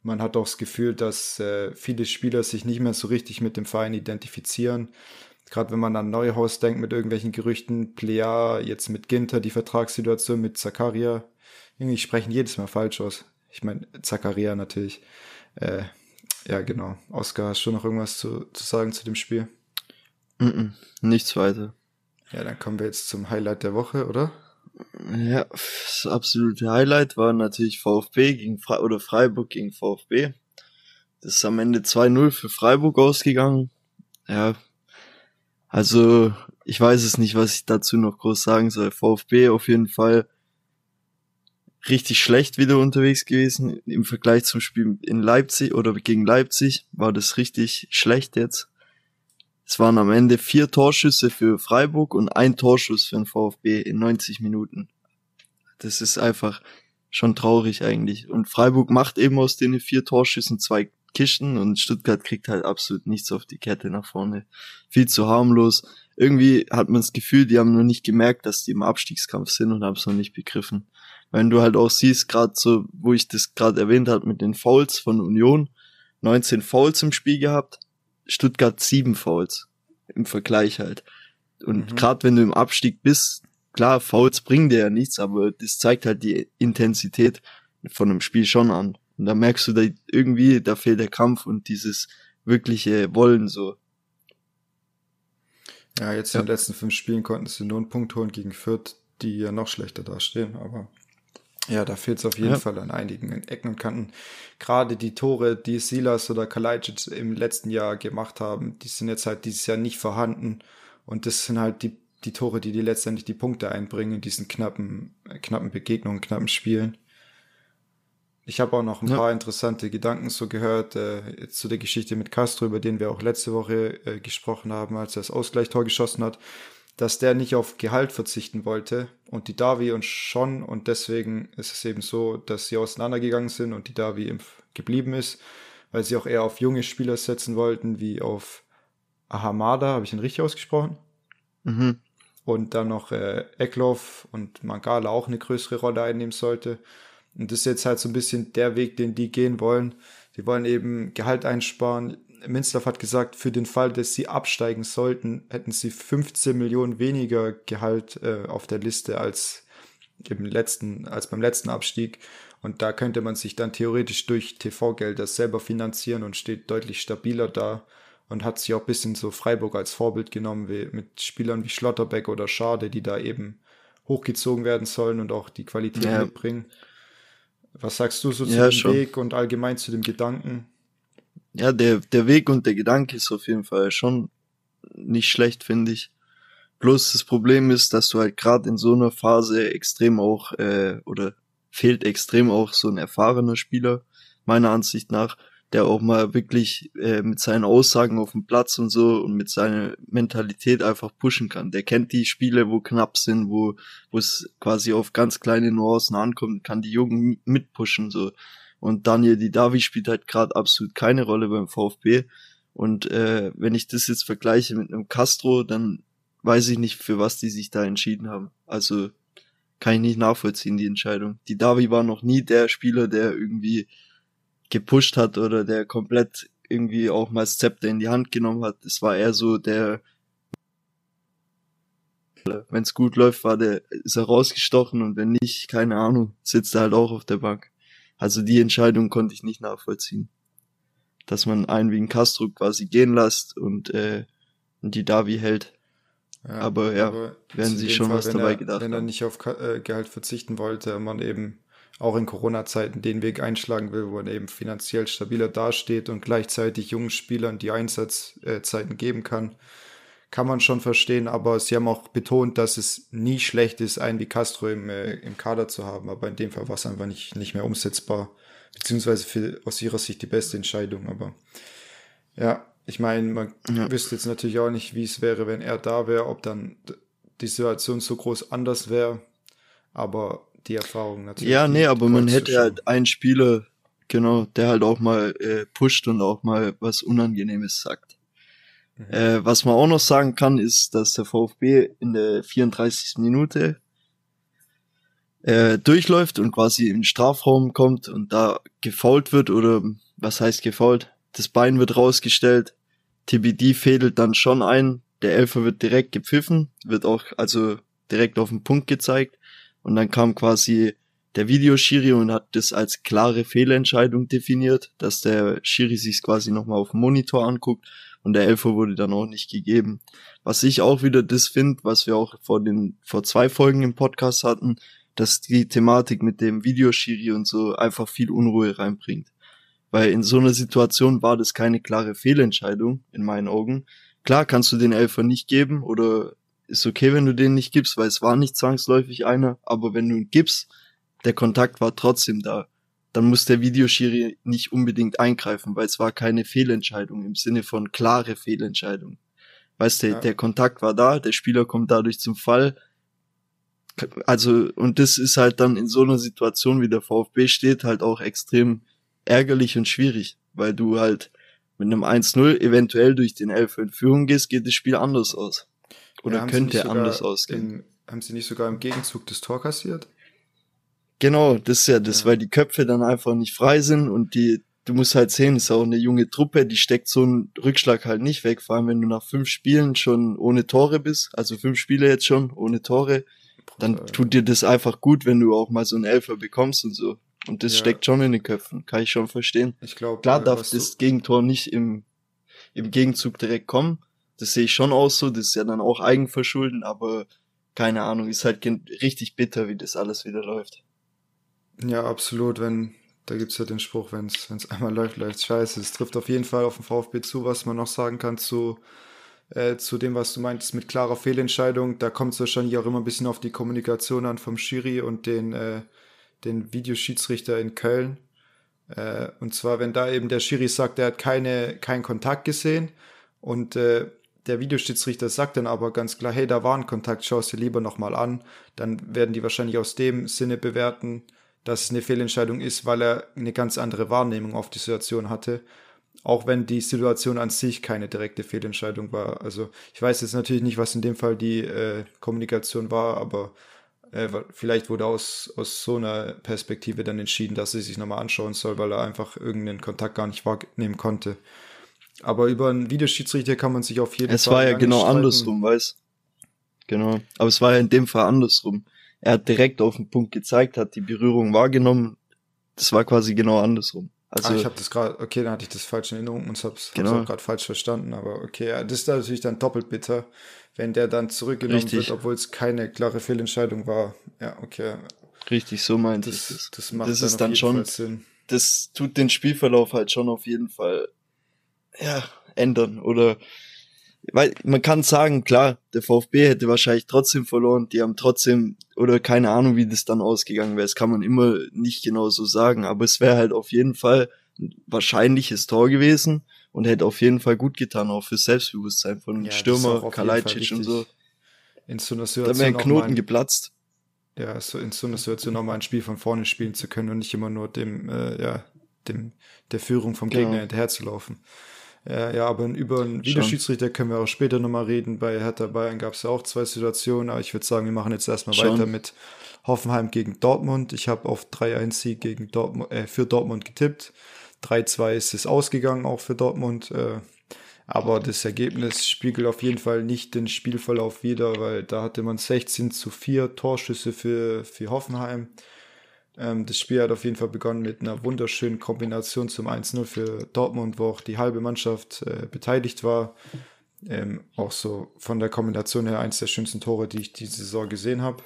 Man hat auch das Gefühl, dass äh, viele Spieler sich nicht mehr so richtig mit dem Verein identifizieren. Gerade wenn man an Neuhaus denkt mit irgendwelchen Gerüchten, Plea, jetzt mit Ginter, die Vertragssituation mit Zakaria. Irgendwie sprechen jedes Mal falsch aus. Ich meine, Zakaria natürlich. Äh, ja, genau. Oskar, hast du noch irgendwas zu, zu sagen zu dem Spiel? Mm -mm, nichts weiter. Ja, dann kommen wir jetzt zum Highlight der Woche, oder? Ja, das absolute Highlight war natürlich VfB gegen Fre oder Freiburg gegen VfB. Das ist am Ende 2-0 für Freiburg ausgegangen. Ja, also ich weiß es nicht, was ich dazu noch groß sagen soll. VfB auf jeden Fall richtig schlecht wieder unterwegs gewesen im Vergleich zum Spiel in Leipzig oder gegen Leipzig war das richtig schlecht jetzt. Es waren am Ende vier Torschüsse für Freiburg und ein Torschuss für den VfB in 90 Minuten. Das ist einfach schon traurig eigentlich. Und Freiburg macht eben aus den vier Torschüssen zwei Kisten und Stuttgart kriegt halt absolut nichts auf die Kette nach vorne. Viel zu harmlos. Irgendwie hat man das Gefühl, die haben noch nicht gemerkt, dass die im Abstiegskampf sind und haben es noch nicht begriffen. Wenn du halt auch siehst, gerade so, wo ich das gerade erwähnt habe mit den Fouls von Union, 19 Fouls im Spiel gehabt, Stuttgart sieben Fouls im Vergleich halt. Und mhm. gerade wenn du im Abstieg bist, klar, Fouls bringen dir ja nichts, aber das zeigt halt die Intensität von einem Spiel schon an. Und da merkst du da irgendwie, da fehlt der Kampf und dieses wirkliche Wollen so. Ja, jetzt ja. in den letzten fünf Spielen konnten sie nur einen Punkt holen gegen Fürth, die ja noch schlechter dastehen, aber ja, da fehlt es auf jeden ja. Fall an einigen Ecken und Kanten. Gerade die Tore, die Silas oder Kalajdzic im letzten Jahr gemacht haben, die sind jetzt halt dieses Jahr nicht vorhanden. Und das sind halt die, die Tore, die dir letztendlich die Punkte einbringen in diesen knappen, knappen Begegnungen, knappen Spielen. Ich habe auch noch ein ja. paar interessante Gedanken so gehört äh, zu der Geschichte mit Castro, über den wir auch letzte Woche äh, gesprochen haben, als er das Ausgleichstor geschossen hat dass der nicht auf Gehalt verzichten wollte und die Davi und schon und deswegen ist es eben so, dass sie auseinandergegangen sind und die Davi geblieben ist, weil sie auch eher auf junge Spieler setzen wollten, wie auf Ahamada, habe ich ihn richtig ausgesprochen? Mhm. Und dann noch äh, Eklov und Mangala auch eine größere Rolle einnehmen sollte. Und das ist jetzt halt so ein bisschen der Weg, den die gehen wollen. Die wollen eben Gehalt einsparen. Minzlaff hat gesagt, für den Fall, dass sie absteigen sollten, hätten sie 15 Millionen weniger Gehalt äh, auf der Liste als im letzten, als beim letzten Abstieg. Und da könnte man sich dann theoretisch durch TV-Gelder selber finanzieren und steht deutlich stabiler da und hat sich auch ein bisschen so Freiburg als Vorbild genommen, wie, mit Spielern wie Schlotterbeck oder Schade, die da eben hochgezogen werden sollen und auch die Qualität ja. mitbringen. Was sagst du so zu ja, dem schon. Weg und allgemein zu dem Gedanken? Ja, der, der Weg und der Gedanke ist auf jeden Fall schon nicht schlecht, finde ich. Bloß das Problem ist, dass du halt gerade in so einer Phase extrem auch, äh, oder fehlt extrem auch so ein erfahrener Spieler, meiner Ansicht nach, der auch mal wirklich äh, mit seinen Aussagen auf dem Platz und so und mit seiner Mentalität einfach pushen kann. Der kennt die Spiele, wo knapp sind, wo wo es quasi auf ganz kleine Nuancen ankommt, kann die Jungen mitpushen so. Und Daniel Didavi spielt halt gerade absolut keine Rolle beim VfB. Und äh, wenn ich das jetzt vergleiche mit einem Castro, dann weiß ich nicht, für was die sich da entschieden haben. Also kann ich nicht nachvollziehen, die Entscheidung. Die Davi war noch nie der Spieler, der irgendwie gepusht hat oder der komplett irgendwie auch mal das Zepter in die Hand genommen hat. Es war eher so der, wenn es gut läuft, war der, ist er rausgestochen und wenn nicht, keine Ahnung, sitzt er halt auch auf der Bank. Also die Entscheidung konnte ich nicht nachvollziehen. Dass man einen wie ein Castro quasi gehen lässt und, äh, und die Davi hält. Ja, aber ja, aber werden sie schon Fall, was dabei er, gedacht Wenn er nicht auf äh, Gehalt verzichten wollte, man eben auch in Corona-Zeiten den Weg einschlagen will, wo er eben finanziell stabiler dasteht und gleichzeitig jungen Spielern die Einsatzzeiten geben kann, kann man schon verstehen. Aber sie haben auch betont, dass es nie schlecht ist, einen wie Castro im, äh, im Kader zu haben. Aber in dem Fall war es einfach nicht, nicht mehr umsetzbar, beziehungsweise für, aus ihrer Sicht die beste Entscheidung. Aber ja, ich meine, man ja. wüsste jetzt natürlich auch nicht, wie es wäre, wenn er da wäre, ob dann die Situation so groß anders wäre. Aber die Erfahrung natürlich. Ja, nee, aber man hätte halt einen Spieler, genau, der halt auch mal äh, pusht und auch mal was Unangenehmes sagt. Mhm. Äh, was man auch noch sagen kann, ist, dass der VfB in der 34. Minute äh, durchläuft und quasi im Strafraum kommt und da gefault wird oder was heißt gefault? Das Bein wird rausgestellt, TBD fädelt dann schon ein, der Elfer wird direkt gepfiffen, wird auch also direkt auf den Punkt gezeigt und dann kam quasi der Videoschiri und hat das als klare Fehlentscheidung definiert, dass der Schiri sich quasi nochmal auf dem Monitor anguckt und der Elfer wurde dann auch nicht gegeben. Was ich auch wieder das finde, was wir auch vor den, vor zwei Folgen im Podcast hatten, dass die Thematik mit dem Videoschiri und so einfach viel Unruhe reinbringt. Weil in so einer Situation war das keine klare Fehlentscheidung, in meinen Augen. Klar kannst du den Elfer nicht geben oder ist okay, wenn du den nicht gibst, weil es war nicht zwangsläufig einer, aber wenn du ihn gibst, der Kontakt war trotzdem da, dann muss der Videoschiri nicht unbedingt eingreifen, weil es war keine Fehlentscheidung im Sinne von klare Fehlentscheidung. Weißt du, ja. der Kontakt war da, der Spieler kommt dadurch zum Fall. Also, und das ist halt dann in so einer Situation, wie der VfB steht, halt auch extrem ärgerlich und schwierig, weil du halt mit einem 1-0 eventuell durch den Elf in Führung gehst, geht das Spiel anders aus. Oder ja, könnte anders ausgehen. Im, haben sie nicht sogar im Gegenzug das Tor kassiert? Genau, das ist ja das, ja. weil die Köpfe dann einfach nicht frei sind und die, du musst halt sehen, ist auch eine junge Truppe, die steckt so einen Rückschlag halt nicht weg, vor allem wenn du nach fünf Spielen schon ohne Tore bist, also fünf Spiele jetzt schon ohne Tore, dann tut dir das einfach gut, wenn du auch mal so einen Elfer bekommst und so. Und das ja. steckt schon in den Köpfen, kann ich schon verstehen. Ich glaube, klar äh, darf das Gegentor nicht im, im Gegenzug direkt kommen, das sehe ich schon aus so, das ist ja dann auch Eigenverschulden, aber keine Ahnung, ist halt richtig bitter, wie das alles wieder läuft. Ja, absolut, wenn, da gibt's ja den Spruch, wenn es einmal läuft, läuft scheiße. Es trifft auf jeden Fall auf den VfB zu, was man noch sagen kann zu, äh, zu dem, was du meintest mit klarer Fehlentscheidung. Da kommt es wahrscheinlich auch immer ein bisschen auf die Kommunikation an vom Schiri und den, äh, den Videoschiedsrichter in Köln. Äh, und zwar, wenn da eben der Schiri sagt, er hat keine, keinen Kontakt gesehen und äh, der Videoschiedsrichter sagt dann aber ganz klar, hey, da war ein Kontakt, schau es dir lieber nochmal an. Dann werden die wahrscheinlich aus dem Sinne bewerten, dass es eine Fehlentscheidung ist, weil er eine ganz andere Wahrnehmung auf die Situation hatte. Auch wenn die Situation an sich keine direkte Fehlentscheidung war. Also ich weiß jetzt natürlich nicht, was in dem Fall die äh, Kommunikation war, aber äh, vielleicht wurde aus, aus so einer Perspektive dann entschieden, dass er sich nochmal anschauen soll, weil er einfach irgendeinen Kontakt gar nicht wahrnehmen konnte. Aber über einen Videoschiedsrichter kann man sich auf jeden es Fall. Es war ja genau streiten. andersrum, weißt Genau. Aber es war ja in dem Fall andersrum. Er hat direkt auf den Punkt gezeigt, hat die Berührung wahrgenommen. Das war quasi genau andersrum. Also, ah, ich habe das gerade, okay, dann hatte ich das falsch in Erinnerung und habe es genau. gerade falsch verstanden. Aber okay, ja, das ist natürlich dann doppelt bitter, wenn der dann zurückgenommen Richtig. wird, obwohl es keine klare Fehlentscheidung war. Ja, okay. Richtig, so meinte das, ich das. Das macht das dann ist dann schon Sinn. Das tut den Spielverlauf halt schon auf jeden Fall ja, ändern oder weil man kann sagen, klar, der VfB hätte wahrscheinlich trotzdem verloren, die haben trotzdem oder keine Ahnung, wie das dann ausgegangen wäre. Das kann man immer nicht genau so sagen, aber es wäre halt auf jeden Fall ein wahrscheinliches Tor gewesen und hätte auf jeden Fall gut getan, auch fürs Selbstbewusstsein von ja, Stürmer, Kalajdzic und so. In so einer Situation da wäre ein Knoten ein, geplatzt. Ja, so in so einer Situation nochmal ein Spiel von vorne spielen zu können und nicht immer nur dem, äh, ja, dem, der Führung vom Gegner genau. hinterherzulaufen. Ja, ja, aber über einen Videoschiedsrichter können wir auch später nochmal reden. Bei Hertha Bayern gab es ja auch zwei Situationen, aber ich würde sagen, wir machen jetzt erstmal Schon. weiter mit Hoffenheim gegen Dortmund. Ich habe auf 3-1-Sieg gegen Dortmund, äh, für Dortmund getippt. 3-2 ist es ausgegangen, auch für Dortmund. Äh, aber das Ergebnis spiegelt auf jeden Fall nicht den Spielverlauf wider, weil da hatte man 16 zu 4 Torschüsse für, für Hoffenheim. Ähm, das Spiel hat auf jeden Fall begonnen mit einer wunderschönen Kombination zum 1-0 für Dortmund, wo auch die halbe Mannschaft äh, beteiligt war. Ähm, auch so von der Kombination her eins der schönsten Tore, die ich diese Saison gesehen habe.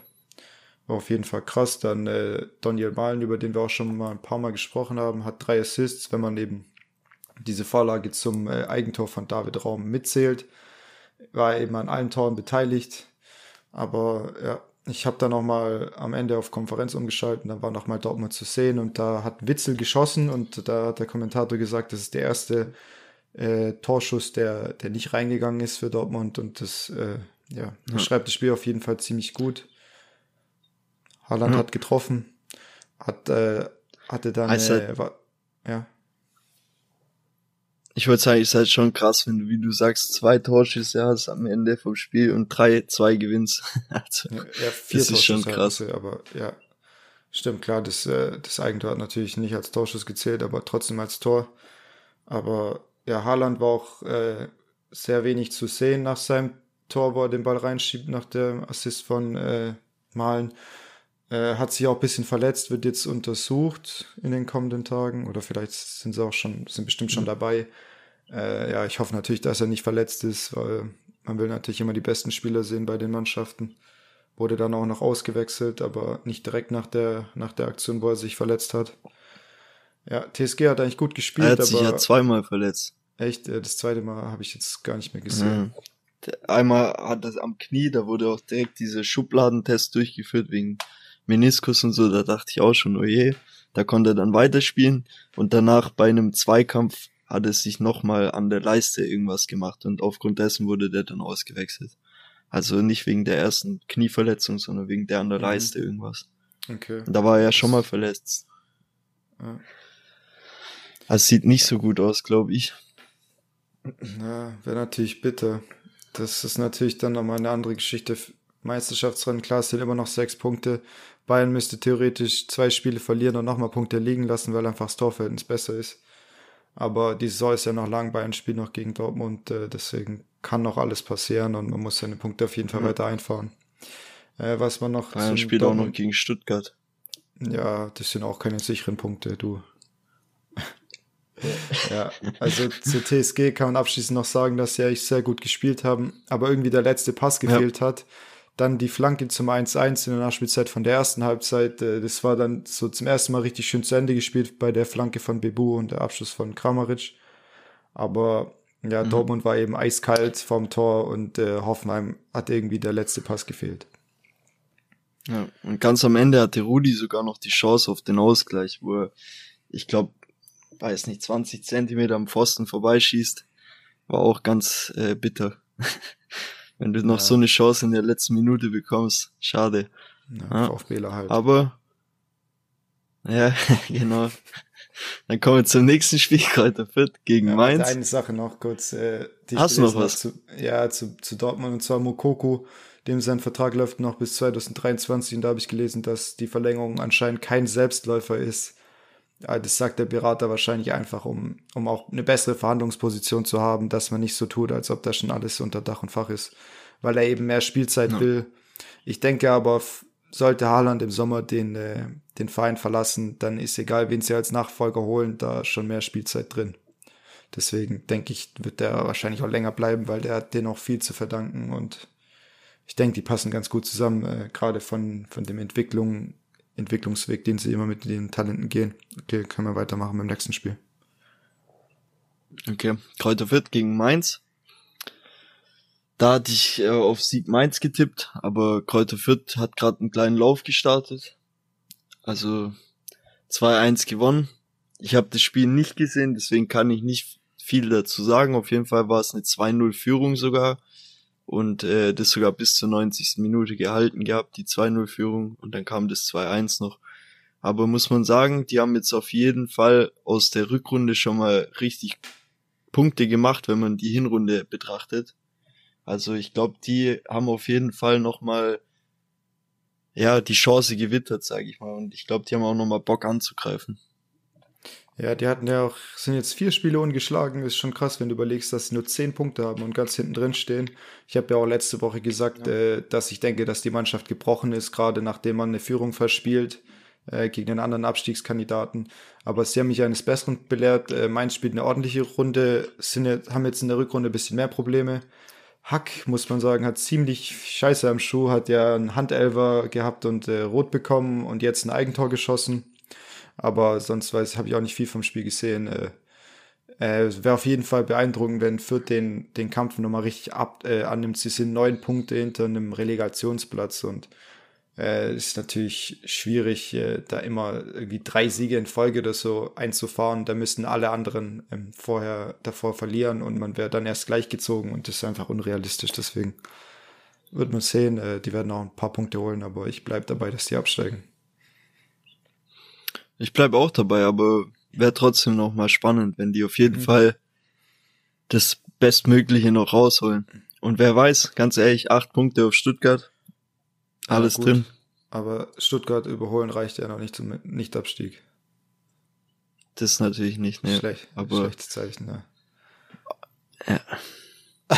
War auf jeden Fall krass. Dann äh, Daniel Malen, über den wir auch schon mal ein paar Mal gesprochen haben, hat drei Assists, wenn man eben diese Vorlage zum äh, Eigentor von David Raum mitzählt. War eben an allen Toren beteiligt. Aber ja, ich habe dann noch mal am Ende auf Konferenz umgeschaltet, dann war noch mal Dortmund zu sehen und da hat Witzel geschossen und da hat der Kommentator gesagt, das ist der erste äh, Torschuss, der, der nicht reingegangen ist für Dortmund und das äh, ja, ja. das Spiel auf jeden Fall ziemlich gut. Haaland ja. hat getroffen, hat äh, hatte dann also, äh, war, ja ich würde sagen, ist halt schon krass, wenn du, wie du sagst, zwei Torschüsse hast am Ende vom Spiel und drei, zwei gewinnst. also, ja, vier das ist schon krass. Hatte, aber ja, stimmt, klar, das, äh, das Eigentor hat natürlich nicht als Torschuss gezählt, aber trotzdem als Tor. Aber ja, Haaland war auch äh, sehr wenig zu sehen nach seinem Tor, wo er den Ball reinschiebt, nach dem Assist von äh, Malen. Äh, hat sich auch ein bisschen verletzt, wird jetzt untersucht in den kommenden Tagen oder vielleicht sind sie auch schon, sind bestimmt schon mhm. dabei. Äh, ja, ich hoffe natürlich, dass er nicht verletzt ist, weil man will natürlich immer die besten Spieler sehen bei den Mannschaften. Wurde dann auch noch ausgewechselt, aber nicht direkt nach der, nach der Aktion, wo er sich verletzt hat. Ja, TSG hat eigentlich gut gespielt. Er hat sich ja zweimal verletzt. Echt? Äh, das zweite Mal habe ich jetzt gar nicht mehr gesehen. Mhm. Einmal hat er am Knie, da wurde auch direkt diese Schubladentest durchgeführt wegen Meniskus und so. Da dachte ich auch schon, oh je, da konnte er dann weiterspielen. Und danach bei einem Zweikampf hat es sich nochmal an der Leiste irgendwas gemacht und aufgrund dessen wurde der dann ausgewechselt. Also nicht wegen der ersten Knieverletzung, sondern wegen der an der mhm. Leiste irgendwas. Okay. Und da war er ja schon mal verletzt. Ja. Also sieht nicht so gut aus, glaube ich. Ja, wäre natürlich bitter. Das ist natürlich dann nochmal eine andere Geschichte. Meisterschaftsrennen, klar, es sind immer noch sechs Punkte. Bayern müsste theoretisch zwei Spiele verlieren und nochmal Punkte liegen lassen, weil einfach das Torverhältnis besser ist. Aber die Saison ist ja noch lang, Bayern spielt noch gegen Dortmund, äh, deswegen kann noch alles passieren und man muss seine Punkte auf jeden Fall ja. weiter einfahren. Äh, was man noch. Bayern spielt Dortmund, auch noch gegen Stuttgart. Ja, das sind auch keine sicheren Punkte, du. ja, also zu TSG kann man abschließend noch sagen, dass sie eigentlich sehr gut gespielt haben, aber irgendwie der letzte Pass gefehlt ja. hat. Dann die Flanke zum 1-1 in der Nachspielzeit von der ersten Halbzeit. Äh, das war dann so zum ersten Mal richtig schön zu Ende gespielt bei der Flanke von Bebu und der Abschluss von Kramaric. Aber ja, mhm. Dortmund war eben eiskalt vorm Tor und äh, Hoffenheim hat irgendwie der letzte Pass gefehlt. Ja, und ganz am Ende hatte Rudi sogar noch die Chance auf den Ausgleich, wo er, ich glaube, weiß nicht, 20 Zentimeter am Pfosten vorbeischießt. War auch ganz äh, bitter Wenn du noch ja. so eine Chance in der letzten Minute bekommst. Schade. Ja, VfBler halt. Aber, ja, genau. Dann kommen wir zum nächsten Spiel, Kräuter Fürth gegen ja, Mainz. Eine Sache noch kurz. Äh, die Hast du noch was? Zu, ja, zu, zu Dortmund und zwar Mokoko, dem sein Vertrag läuft noch bis 2023 und da habe ich gelesen, dass die Verlängerung anscheinend kein Selbstläufer ist. Ja, das sagt der Berater wahrscheinlich einfach, um, um auch eine bessere Verhandlungsposition zu haben, dass man nicht so tut, als ob da schon alles unter Dach und Fach ist, weil er eben mehr Spielzeit ja. will. Ich denke aber, sollte Haaland im Sommer den, äh, den Verein verlassen, dann ist egal, wen sie als Nachfolger holen, da schon mehr Spielzeit drin. Deswegen denke ich, wird der wahrscheinlich auch länger bleiben, weil der hat den auch viel zu verdanken und ich denke, die passen ganz gut zusammen, äh, gerade von, von dem Entwicklung, Entwicklungsweg, den sie immer mit den Talenten gehen. Okay, können wir weitermachen beim nächsten Spiel. Okay, Kräuter Fürth gegen Mainz. Da hatte ich äh, auf Sieg Mainz getippt, aber Kräuter Fürth hat gerade einen kleinen Lauf gestartet. Also 2-1 gewonnen. Ich habe das Spiel nicht gesehen, deswegen kann ich nicht viel dazu sagen. Auf jeden Fall war es eine 2-0-Führung sogar. Und äh, das sogar bis zur 90. Minute gehalten gehabt, die 2-0-Führung. Und dann kam das 2-1 noch. Aber muss man sagen, die haben jetzt auf jeden Fall aus der Rückrunde schon mal richtig Punkte gemacht, wenn man die Hinrunde betrachtet. Also ich glaube, die haben auf jeden Fall noch mal ja die Chance gewittert, sage ich mal. Und ich glaube, die haben auch noch mal Bock anzugreifen. Ja, die hatten ja auch, sind jetzt vier Spiele ungeschlagen. Ist schon krass, wenn du überlegst, dass sie nur zehn Punkte haben und ganz hinten drin stehen. Ich habe ja auch letzte Woche gesagt, ja. äh, dass ich denke, dass die Mannschaft gebrochen ist, gerade nachdem man eine Führung verspielt äh, gegen den anderen Abstiegskandidaten. Aber sie haben mich eines Besseren belehrt. Äh, Mainz spielt eine ordentliche Runde, sind, haben jetzt in der Rückrunde ein bisschen mehr Probleme. Hack, muss man sagen, hat ziemlich Scheiße am Schuh, hat ja einen Handelver gehabt und äh, rot bekommen und jetzt ein Eigentor geschossen. Aber sonst weiß habe ich auch nicht viel vom Spiel gesehen. Äh, äh, Wäre auf jeden Fall beeindruckend, wenn Fürth den, den Kampf nochmal richtig ab, äh, annimmt. Sie sind neun Punkte hinter einem Relegationsplatz und äh, ist natürlich schwierig, äh, da immer irgendwie drei Siege in Folge oder so einzufahren. Da müssten alle anderen ähm, vorher davor verlieren und man wäre dann erst gleichgezogen und das ist einfach unrealistisch. Deswegen wird man sehen, äh, die werden auch ein paar Punkte holen, aber ich bleibe dabei, dass die absteigen. Ich bleib auch dabei, aber wäre trotzdem noch mal spannend, wenn die auf jeden mhm. Fall das Bestmögliche noch rausholen. Und wer weiß, ganz ehrlich, acht Punkte auf Stuttgart, alles ja, drin. Aber Stuttgart überholen reicht ja noch nicht zum Nichtabstieg. Das ist natürlich nicht, ne. Schlecht, aber schlechtes Zeichen, ne. Ja.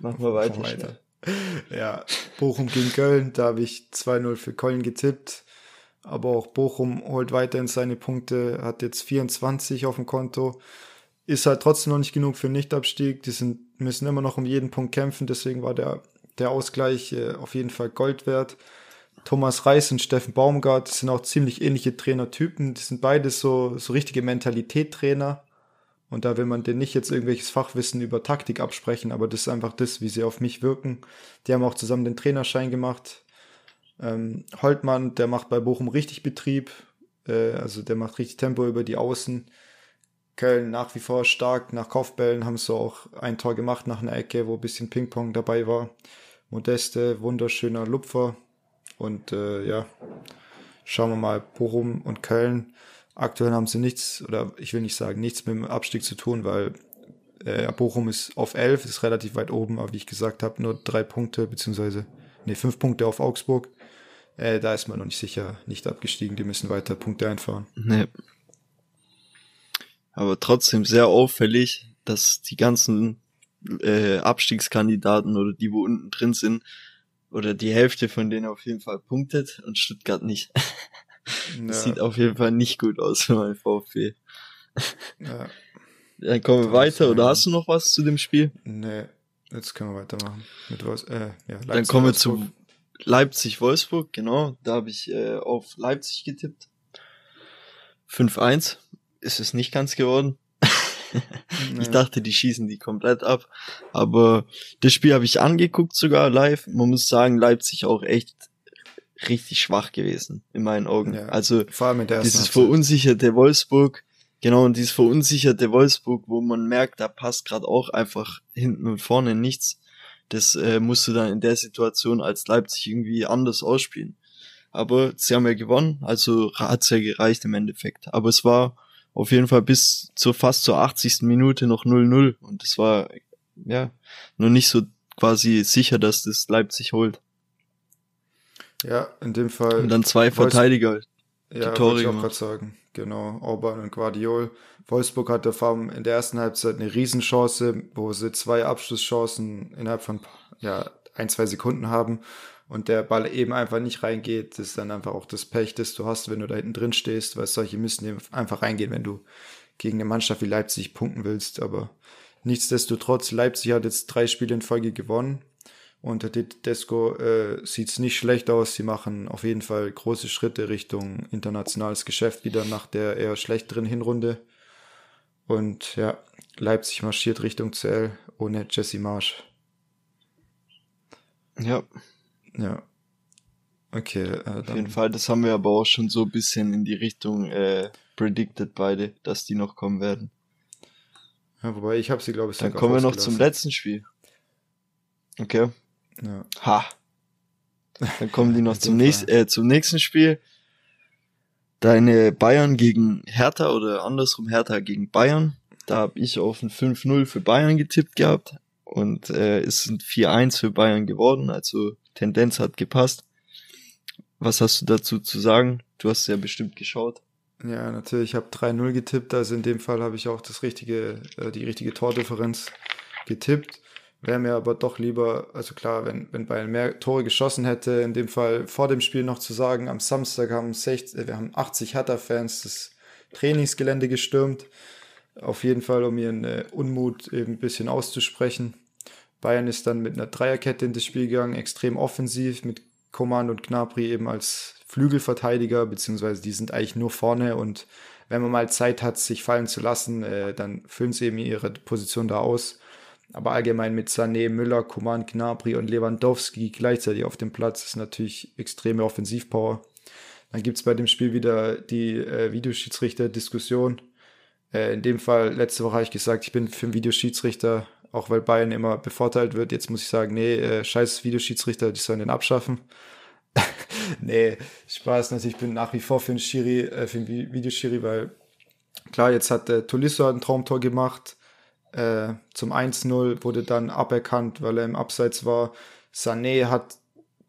Machen wir weiter. weiter. Ja, Bochum gegen Köln, da habe ich 2-0 für Köln getippt. Aber auch Bochum holt weiterhin seine Punkte, hat jetzt 24 auf dem Konto. Ist halt trotzdem noch nicht genug für Nichtabstieg. Die sind, müssen immer noch um jeden Punkt kämpfen, deswegen war der, der Ausgleich äh, auf jeden Fall Gold wert. Thomas Reis und Steffen Baumgart sind auch ziemlich ähnliche Trainertypen. Die sind beide so, so richtige Mentalitättrainer. Und da will man denen nicht jetzt irgendwelches Fachwissen über Taktik absprechen, aber das ist einfach das, wie sie auf mich wirken. Die haben auch zusammen den Trainerschein gemacht. Ähm, Holtmann, der macht bei Bochum richtig Betrieb, äh, also der macht richtig Tempo über die Außen. Köln nach wie vor stark, nach Kopfbällen haben sie auch ein Tor gemacht nach einer Ecke, wo ein bisschen Ping-Pong dabei war. Modeste, wunderschöner Lupfer. Und äh, ja, schauen wir mal, Bochum und Köln. Aktuell haben sie nichts, oder ich will nicht sagen, nichts mit dem Abstieg zu tun, weil äh, Bochum ist auf 11, ist relativ weit oben, aber wie ich gesagt habe, nur drei Punkte, beziehungsweise, nee, fünf Punkte auf Augsburg. Äh, da ist man noch nicht sicher, nicht abgestiegen. Die müssen weiter Punkte einfahren. Nee. Aber trotzdem sehr auffällig, dass die ganzen äh, Abstiegskandidaten oder die, wo unten drin sind, oder die Hälfte von denen auf jeden Fall punktet und Stuttgart nicht. das ja. sieht auf jeden Fall nicht gut aus für mein VfB. Ja. Dann kommen wir weiter. Oder hast du noch was zu dem Spiel? Nee, jetzt können wir weitermachen. Mit was? Äh, ja, Dann kommen wir zu Leipzig-Wolfsburg, genau. Da habe ich äh, auf Leipzig getippt. 5-1 ist es nicht ganz geworden. ich dachte, die schießen die komplett ab. Aber das Spiel habe ich angeguckt sogar live. Man muss sagen, Leipzig auch echt richtig schwach gewesen, in meinen Augen. Ja, also vor allem in der dieses verunsicherte Wolfsburg, genau, und dieses verunsicherte Wolfsburg, wo man merkt, da passt gerade auch einfach hinten und vorne nichts Das äh, musst du dann in der Situation als Leipzig irgendwie anders ausspielen. Aber sie haben ja gewonnen, also hat's ja gereicht im Endeffekt. Aber es war auf jeden Fall bis zur fast zur 80. Minute noch 0-0 und es war ja nur nicht so quasi sicher, dass das Leipzig holt. Ja, in dem Fall. Und dann zwei Verteidiger. Ja, Tore ich auch gerade sagen. Genau, Orban und Guardiol. Wolfsburg hatte vor in der ersten Halbzeit eine Riesenchance, wo sie zwei Abschlusschancen innerhalb von ja, ein, zwei Sekunden haben und der Ball eben einfach nicht reingeht. Das ist dann einfach auch das Pech, das du hast, wenn du da hinten drin stehst, weil solche müssen eben einfach reingehen, wenn du gegen eine Mannschaft wie Leipzig punkten willst. Aber nichtsdestotrotz, Leipzig hat jetzt drei Spiele in Folge gewonnen unter Tedesco äh, sieht es nicht schlecht aus. Sie machen auf jeden Fall große Schritte Richtung internationales Geschäft wieder nach der eher schlechteren Hinrunde. Und ja, Leipzig marschiert Richtung CL ohne Jesse Marsch. Ja. Ja. Okay. Äh, Auf jeden Fall, das haben wir aber auch schon so ein bisschen in die Richtung äh, predicted beide, dass die noch kommen werden. Ja, wobei ich habe sie, glaube ich, Dann kommen wir noch zum letzten Spiel. Okay. Ja. Ha. Dann kommen die noch zum nächsten, äh, zum nächsten Spiel. Deine Bayern gegen Hertha oder andersrum Hertha gegen Bayern. Da habe ich auf ein 5-0 für Bayern getippt gehabt. Und äh, es sind 4-1 für Bayern geworden. Also Tendenz hat gepasst. Was hast du dazu zu sagen? Du hast ja bestimmt geschaut. Ja, natürlich. Ich habe 3-0 getippt. Also in dem Fall habe ich auch das richtige, äh, die richtige Tordifferenz getippt. Wäre mir aber doch lieber, also klar, wenn, wenn Bayern mehr Tore geschossen hätte, in dem Fall vor dem Spiel noch zu sagen, am Samstag haben 60, äh, wir haben 80 Hertha-Fans das Trainingsgelände gestürmt. Auf jeden Fall, um ihren äh, Unmut eben ein bisschen auszusprechen. Bayern ist dann mit einer Dreierkette in das Spiel gegangen, extrem offensiv, mit Coman und Gnabry eben als Flügelverteidiger, beziehungsweise die sind eigentlich nur vorne und wenn man mal Zeit hat, sich fallen zu lassen, äh, dann füllen sie eben ihre Position da aus aber allgemein mit Sané, Müller, Kuman, Gnabry und Lewandowski gleichzeitig auf dem Platz ist natürlich extreme Offensivpower. Dann gibt's bei dem Spiel wieder die äh, Videoschiedsrichter-Diskussion. Äh, in dem Fall, letzte Woche habe ich gesagt, ich bin für einen Videoschiedsrichter, auch weil Bayern immer bevorteilt wird. Jetzt muss ich sagen, nee, äh, scheiß Videoschiedsrichter, die sollen den abschaffen. nee, Spaß natürlich, ich bin nach wie vor für einen Schiri, äh, für einen Videoschiri, weil klar, jetzt hat äh, Tolisso ein Traumtor gemacht äh, zum 1-0 wurde dann aberkannt, weil er im Abseits war. Sané hat,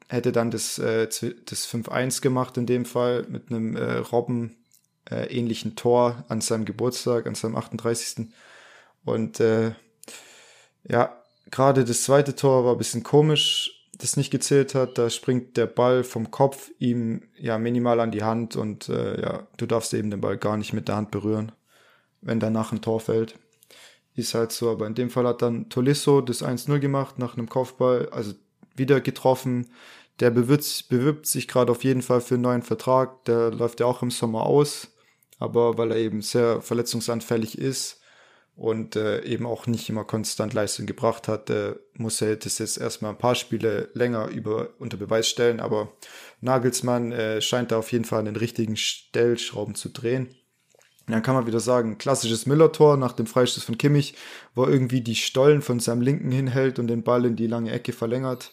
hätte dann das, äh, das 5-1 gemacht in dem Fall mit einem äh, Robben äh, ähnlichen Tor an seinem Geburtstag, an seinem 38. Und äh, ja, gerade das zweite Tor war ein bisschen komisch, das nicht gezählt hat. Da springt der Ball vom Kopf ihm ja minimal an die Hand und äh, ja, du darfst eben den Ball gar nicht mit der Hand berühren, wenn danach ein Tor fällt. Ist halt so, aber in dem Fall hat dann Tolisso das 1-0 gemacht nach einem Kopfball, also wieder getroffen. Der bewirbt, bewirbt sich gerade auf jeden Fall für einen neuen Vertrag. Der läuft ja auch im Sommer aus, aber weil er eben sehr verletzungsanfällig ist und äh, eben auch nicht immer konstant Leistung gebracht hat, äh, muss er das jetzt erstmal ein paar Spiele länger über, unter Beweis stellen. Aber Nagelsmann äh, scheint da auf jeden Fall an den richtigen Stellschrauben zu drehen. Dann kann man wieder sagen, klassisches Müller-Tor nach dem Freistoß von Kimmich, wo er irgendwie die Stollen von seinem Linken hinhält und den Ball in die lange Ecke verlängert.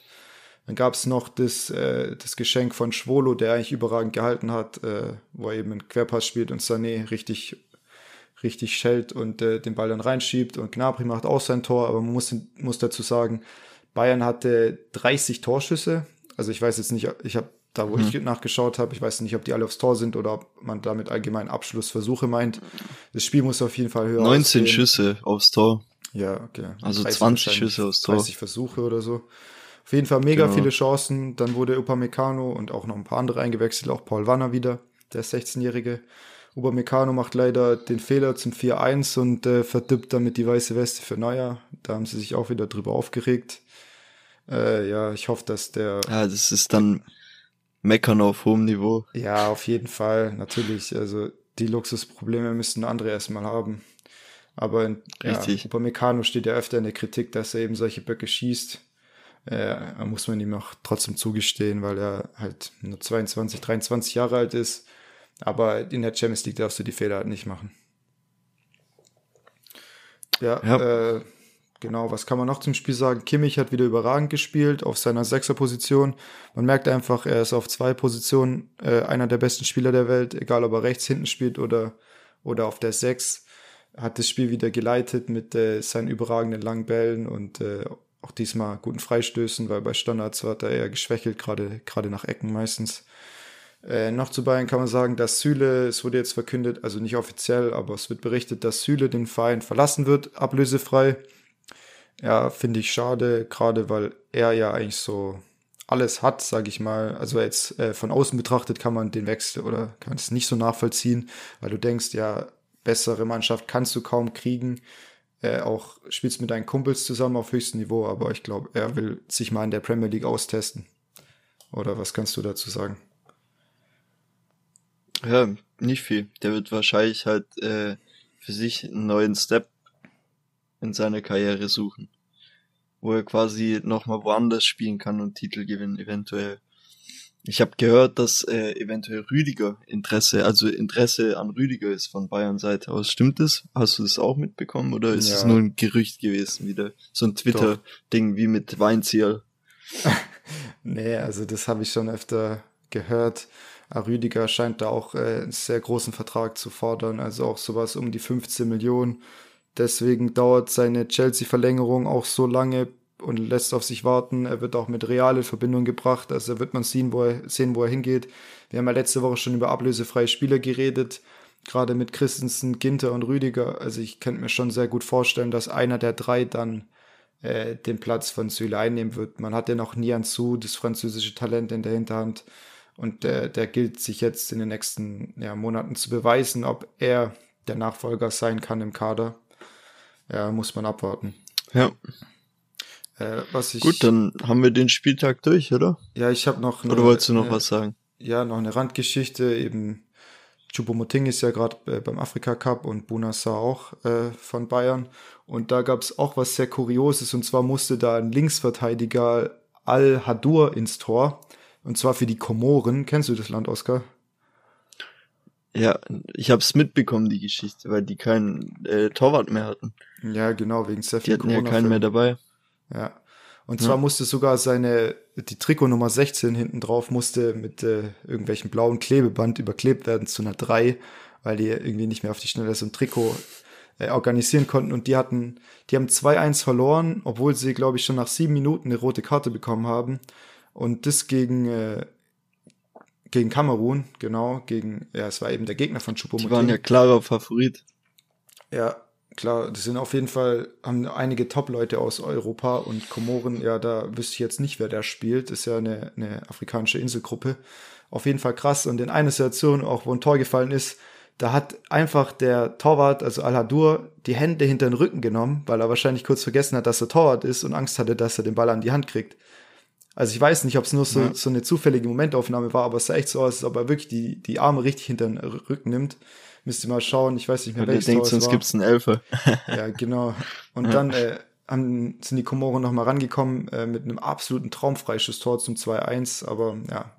Dann gab es noch das, äh, das Geschenk von Schwolo, der eigentlich überragend gehalten hat, äh, wo er eben einen Querpass spielt und Sané richtig, richtig schellt und äh, den Ball dann reinschiebt. Und Gnabry macht auch sein Tor, aber man muss, muss dazu sagen, Bayern hatte 30 Torschüsse. Also ich weiß jetzt nicht, ich habe da wo mhm. ich nachgeschaut habe. Ich weiß nicht, ob die alle aufs Tor sind oder ob man damit allgemein Abschlussversuche meint. Das Spiel muss auf jeden Fall höher 19 ausgehen. Schüsse aufs Tor. Ja, okay. Also 20 Schüsse aufs Tor. 30 Versuche oder so. Auf jeden Fall mega genau. viele Chancen. Dann wurde Upamecano und auch noch ein paar andere eingewechselt, auch Paul Wanner wieder, der 16-Jährige. Upamecano macht leider den Fehler zum 4-1 und äh, verdippt damit die weiße Weste für Neuer. Da haben sie sich auch wieder drüber aufgeregt. Äh, ja, ich hoffe, dass der. Ja, das ist dann Meckern auf hohem Niveau. Ja, auf jeden Fall, natürlich. Also die Luxusprobleme müssten andere erstmal haben. Aber Richtig. ja, Upamecano steht ja öfter in der Kritik, dass er eben solche Böcke schießt. Äh, muss man ihm auch trotzdem zugestehen, weil er halt nur 22, 23 Jahre alt ist. Aber in der Champions League darfst du die Fehler halt nicht machen. Ja, ja. Äh, Genau, was kann man noch zum Spiel sagen? Kimmich hat wieder überragend gespielt auf seiner Sechserposition. Man merkt einfach, er ist auf zwei Positionen äh, einer der besten Spieler der Welt, egal ob er rechts hinten spielt oder, oder auf der Sechs. Hat das Spiel wieder geleitet mit äh, seinen überragenden langen Bällen und äh, auch diesmal guten Freistößen, weil bei Standards war er eher geschwächelt, gerade gerade nach Ecken meistens. Äh, noch zu Bayern kann man sagen, dass Süle, es wurde jetzt verkündet, also nicht offiziell, aber es wird berichtet, dass Süle den Verein verlassen wird, ablösefrei. Ja, finde ich schade, gerade weil er ja eigentlich so alles hat, sage ich mal. Also jetzt äh, von außen betrachtet kann man den Wechsel oder kann es nicht so nachvollziehen, weil du denkst, ja, bessere Mannschaft kannst du kaum kriegen. Äh, auch spielst mit deinen Kumpels zusammen auf höchstem Niveau, aber ich glaube, er will sich mal in der Premier League austesten. Oder was kannst du dazu sagen? Ja, nicht viel. Der wird wahrscheinlich halt äh, für sich einen neuen Step in seiner Karriere suchen, wo er quasi nochmal woanders spielen kann und Titel gewinnen eventuell. Ich habe gehört, dass äh, eventuell Rüdiger Interesse, also Interesse an Rüdiger ist von Bayern Seite aus. Stimmt das? Hast du das auch mitbekommen oder ist es nur ein Gerücht gewesen wieder? So ein Twitter-Ding wie mit Weinziel? nee, also das habe ich schon öfter gehört. Rüdiger scheint da auch äh, einen sehr großen Vertrag zu fordern, also auch sowas um die 15 Millionen. Deswegen dauert seine Chelsea-Verlängerung auch so lange und lässt auf sich warten. Er wird auch mit Real in Verbindung gebracht. Also wird man sehen, wo er, sehen, wo er hingeht. Wir haben ja letzte Woche schon über ablösefreie Spieler geredet. Gerade mit Christensen, Ginter und Rüdiger. Also ich könnte mir schon sehr gut vorstellen, dass einer der drei dann äh, den Platz von Süle einnehmen wird. Man hat ja noch Nian Su, das französische Talent in der Hinterhand. Und der, der gilt sich jetzt in den nächsten ja, Monaten zu beweisen, ob er der Nachfolger sein kann im Kader ja, muss man abwarten. Ja. Äh, was ich, Gut, dann haben wir den Spieltag durch, oder? Ja, ich habe noch. Eine, oder wolltest du noch eine, was sagen? Ja, noch eine Randgeschichte. Eben Chupomoting ist ja gerade äh, beim Afrika Cup und Bunasa auch äh, von Bayern. Und da gab es auch was sehr Kurioses. Und zwar musste da ein Linksverteidiger Al-Hadur ins Tor. Und zwar für die Komoren. Kennst du das Land, Oskar? Ja, ich habe es mitbekommen, die Geschichte, weil die keinen äh, Torwart mehr hatten. Ja, genau, wegen sehr viel Die hatten ja keinen mehr dabei. Ja. Und zwar ja. musste sogar seine, die Trikot Nummer 16 hinten drauf musste mit äh, irgendwelchen blauen Klebeband überklebt werden zu einer 3, weil die irgendwie nicht mehr auf die Schnelle so ein Trikot äh, organisieren konnten. Und die hatten, die haben 2-1 verloren, obwohl sie, glaube ich, schon nach sieben Minuten eine rote Karte bekommen haben. Und das gegen, äh, gegen Kamerun, genau, gegen, ja, es war eben der Gegner von Choupo-Moting. Die waren ja klarer Favorit. Ja, klar, das sind auf jeden Fall, haben einige Top-Leute aus Europa und Komoren, ja, da wüsste ich jetzt nicht, wer da spielt. Ist ja eine, eine afrikanische Inselgruppe. Auf jeden Fall krass. Und in einer Situation, auch wo ein Tor gefallen ist, da hat einfach der Torwart, also Al-Hadur, die Hände hinter den Rücken genommen, weil er wahrscheinlich kurz vergessen hat, dass er Torwart ist und Angst hatte, dass er den Ball an die Hand kriegt. Also ich weiß nicht, ob es nur so, ja. so eine zufällige Momentaufnahme war, aber es sah echt so aus, als ob er wirklich die, die Arme richtig hinter den Rücken nimmt. Müsst ihr mal schauen, ich weiß nicht mehr, welches denkt, sonst war. gibt's einen Elfer. ja, genau. Und ja. dann äh, haben, sind die Komoren nochmal rangekommen äh, mit einem absoluten Traumfreischuss-Tor zum 2-1, aber ja,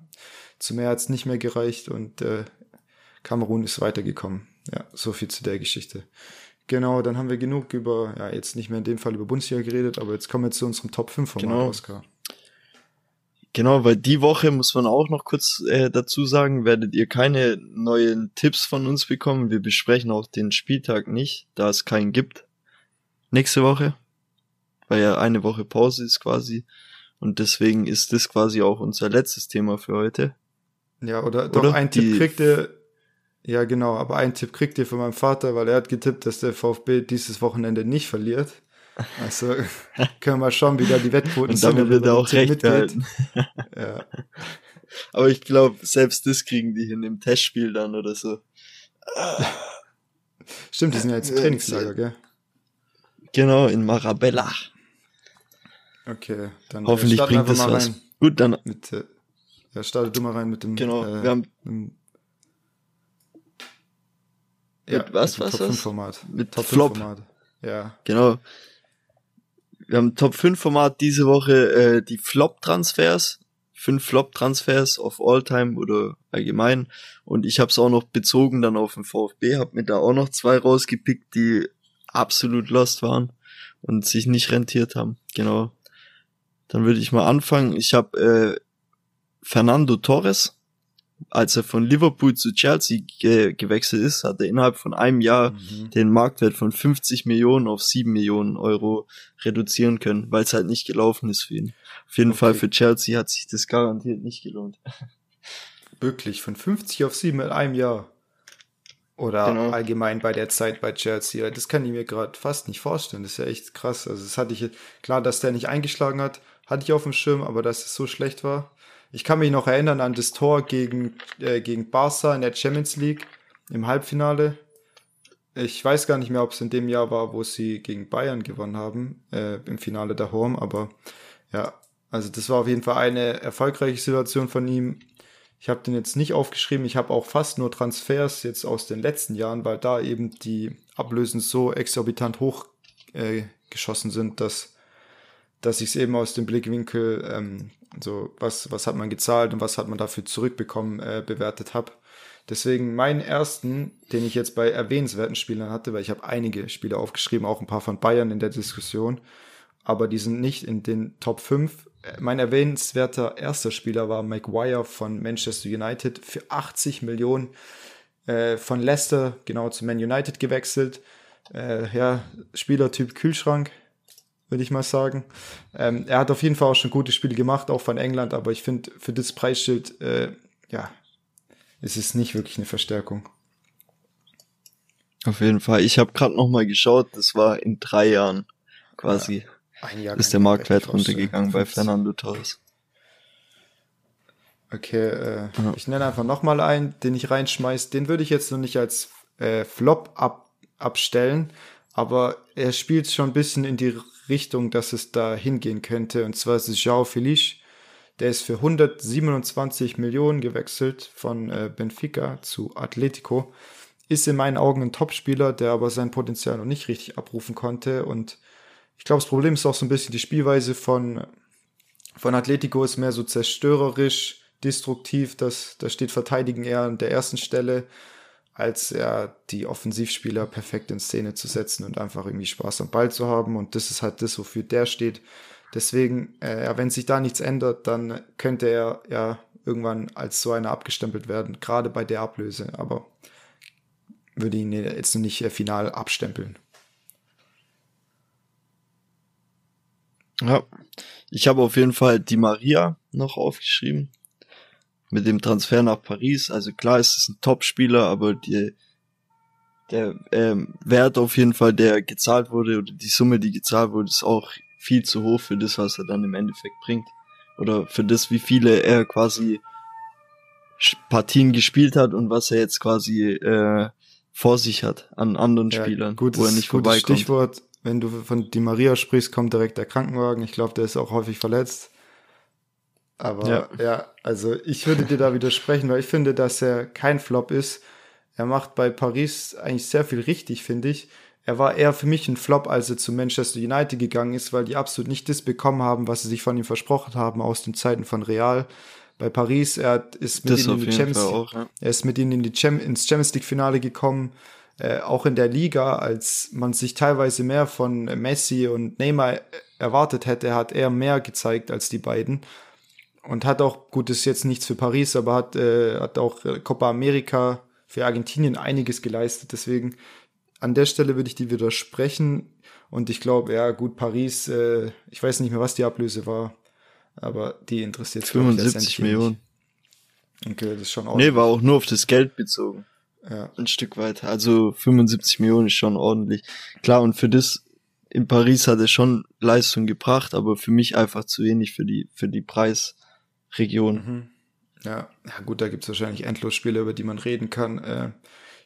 zu mehr hat's nicht mehr gereicht und äh, Kamerun ist weitergekommen. Ja, so viel zu der Geschichte. Genau, dann haben wir genug über, ja, jetzt nicht mehr in dem Fall über Bundesliga geredet, aber jetzt kommen wir zu unserem Top 5 Format, genau. Oscar. Genau, weil die Woche muss man auch noch kurz äh, dazu sagen, werdet ihr keine neuen Tipps von uns bekommen. Wir besprechen auch den Spieltag nicht, da es keinen gibt. Nächste Woche, weil ja eine Woche Pause ist quasi. Und deswegen ist das quasi auch unser letztes Thema für heute. Ja, oder, doch oder? ein Tipp kriegt ihr, ja genau, aber ein Tipp kriegt ihr von meinem Vater, weil er hat getippt, dass der VfB dieses Wochenende nicht verliert. Also können wir mal schauen, wie da die Wettquoten sind. Und damit wird er auch recht halten. ja. Aber ich glaube, selbst das kriegen die hin im Testspiel dann oder so. Stimmt, die sind ja jetzt im Trainingslager, gell? Genau, in Marabella. Okay, dann hoffentlich bringt das was. Rein. Gut, dann. Mit, äh, ja, startet du mal rein mit dem. Genau, äh, wir haben. Mit, ja, was, mit was, Top was? 5 Format. Mit Top Flop. Format. Ja. Genau. Wir haben Top 5 Format diese Woche, äh, die Flop-Transfers. Fünf Flop-Transfers of all time oder allgemein. Und ich habe es auch noch bezogen dann auf den VfB, habe mir da auch noch zwei rausgepickt, die absolut lost waren. und sich nicht rentiert haben. Genau. Dann würde ich mal anfangen. Ich habe äh, Fernando Torres, als er von Liverpool zu Chelsea ge gewechselt ist, hat er innerhalb von einem Jahr mhm. den Marktwert von 50 Millionen auf 7 Millionen Euro reduzieren können, weil es halt nicht gelaufen ist für ihn. Auf jeden okay. Fall für Chelsea hat sich das garantiert nicht gelohnt. Wirklich, von 50 auf 7 in einem Jahr. Oder genau. allgemein bei der Zeit bei Chelsea. Das kann ich mir gerade fast nicht vorstellen. Das ist ja echt krass. Also das hatte ich, klar, dass der nicht eingeschlagen hat, hatte ich auf dem Schirm, aber dass es so schlecht war. Ich kann mich noch erinnern an das Tor gegen, äh, gegen Barca in der Champions League im Halbfinale. Ich weiß gar nicht mehr, ob es in dem Jahr war, wo sie gegen Bayern gewonnen haben, äh, im Finale Home, aber ja, also das war auf jeden Fall eine erfolgreiche Situation von ihm. Ich habe den jetzt nicht aufgeschrieben. Ich habe auch fast nur Transfers jetzt aus den letzten Jahren, weil da eben die Ablösen so exorbitant hoch äh, geschossen sind, dass, dass ich es eben aus dem Blickwinkel, ähm, so was, was hat man gezahlt und was hat man dafür zurückbekommen, äh, bewertet habe. Deswegen meinen ersten, den ich jetzt bei erwähnenswerten Spielern hatte, weil ich habe einige Spieler aufgeschrieben, auch ein paar von Bayern in der Diskussion, aber die sind nicht in den Top 5 mein erwähnenswerter erster Spieler war Maguire von Manchester United für 80 Millionen äh, von Leicester genau zu Man United gewechselt. Äh, ja, Spielertyp Kühlschrank, würde ich mal sagen. Ähm, er hat auf jeden Fall auch schon gute Spiele gemacht, auch von England, aber ich finde, für das Preisschild, äh, ja, ist es nicht wirklich eine Verstärkung. Auf jeden Fall. Ich habe gerade noch mal geschaut, das war in drei Jahren quasi. Ja ist der Marktwert runtergegangen bei Fernando Torres. Okay, äh, ja. ich nenne einfach nochmal einen, den ich reinschmeiß. Den würde ich jetzt noch nicht als äh, Flop ab, abstellen, aber er spielt schon ein bisschen in die Richtung, dass es da hingehen könnte. Und zwar ist es João Felice. Der ist für 127 Millionen gewechselt von äh, Benfica zu Atletico. Ist in meinen Augen ein Topspieler, der aber sein Potenzial noch nicht richtig abrufen konnte und ich glaube, das Problem ist auch so ein bisschen die Spielweise von, von Atletico ist mehr so zerstörerisch, destruktiv. Das, da steht Verteidigen eher an der ersten Stelle, als ja die Offensivspieler perfekt in Szene zu setzen und einfach irgendwie Spaß am Ball zu haben. Und das ist halt das, wofür der steht. Deswegen, äh, wenn sich da nichts ändert, dann könnte er ja irgendwann als so einer abgestempelt werden, gerade bei der Ablöse. Aber würde ihn jetzt noch nicht äh, final abstempeln. Ja, ich habe auf jeden Fall die Maria noch aufgeschrieben. Mit dem Transfer nach Paris. Also klar ist es ein Top-Spieler, aber die, der ähm, Wert auf jeden Fall, der gezahlt wurde, oder die Summe, die gezahlt wurde, ist auch viel zu hoch für das, was er dann im Endeffekt bringt. Oder für das, wie viele er quasi Partien gespielt hat und was er jetzt quasi äh, vor sich hat an anderen ja, Spielern, gutes, wo er nicht vorbeikommt. Stichwort wenn du von Di Maria sprichst, kommt direkt der Krankenwagen. Ich glaube, der ist auch häufig verletzt. Aber ja. ja, also ich würde dir da widersprechen, weil ich finde, dass er kein Flop ist. Er macht bei Paris eigentlich sehr viel richtig, finde ich. Er war eher für mich ein Flop, als er zu Manchester United gegangen ist, weil die absolut nicht das bekommen haben, was sie sich von ihm versprochen haben aus den Zeiten von Real. Bei Paris, er ist mit ihnen in die Champions, auch, ja. er ist mit ihnen in die Cham ins Champions League Finale gekommen äh, auch in der Liga, als man sich teilweise mehr von Messi und Neymar erwartet hätte, hat er mehr gezeigt als die beiden. Und hat auch, gut, ist jetzt nichts für Paris, aber hat, äh, hat auch Copa America für Argentinien einiges geleistet. Deswegen an der Stelle würde ich die widersprechen. Und ich glaube, ja, gut, Paris, äh, ich weiß nicht mehr, was die Ablöse war, aber die interessiert 75 Millionen. Okay, das ist schon ordentlich. Nee, war auch nur auf das Geld bezogen. Ja. Ein Stück weit. Also 75 Millionen ist schon ordentlich. Klar, und für das in Paris hat er schon Leistung gebracht, aber für mich einfach zu wenig für die, für die Preisregion. Mhm. Ja, ja, gut, da gibt's wahrscheinlich endlos Spiele, über die man reden kann. Äh,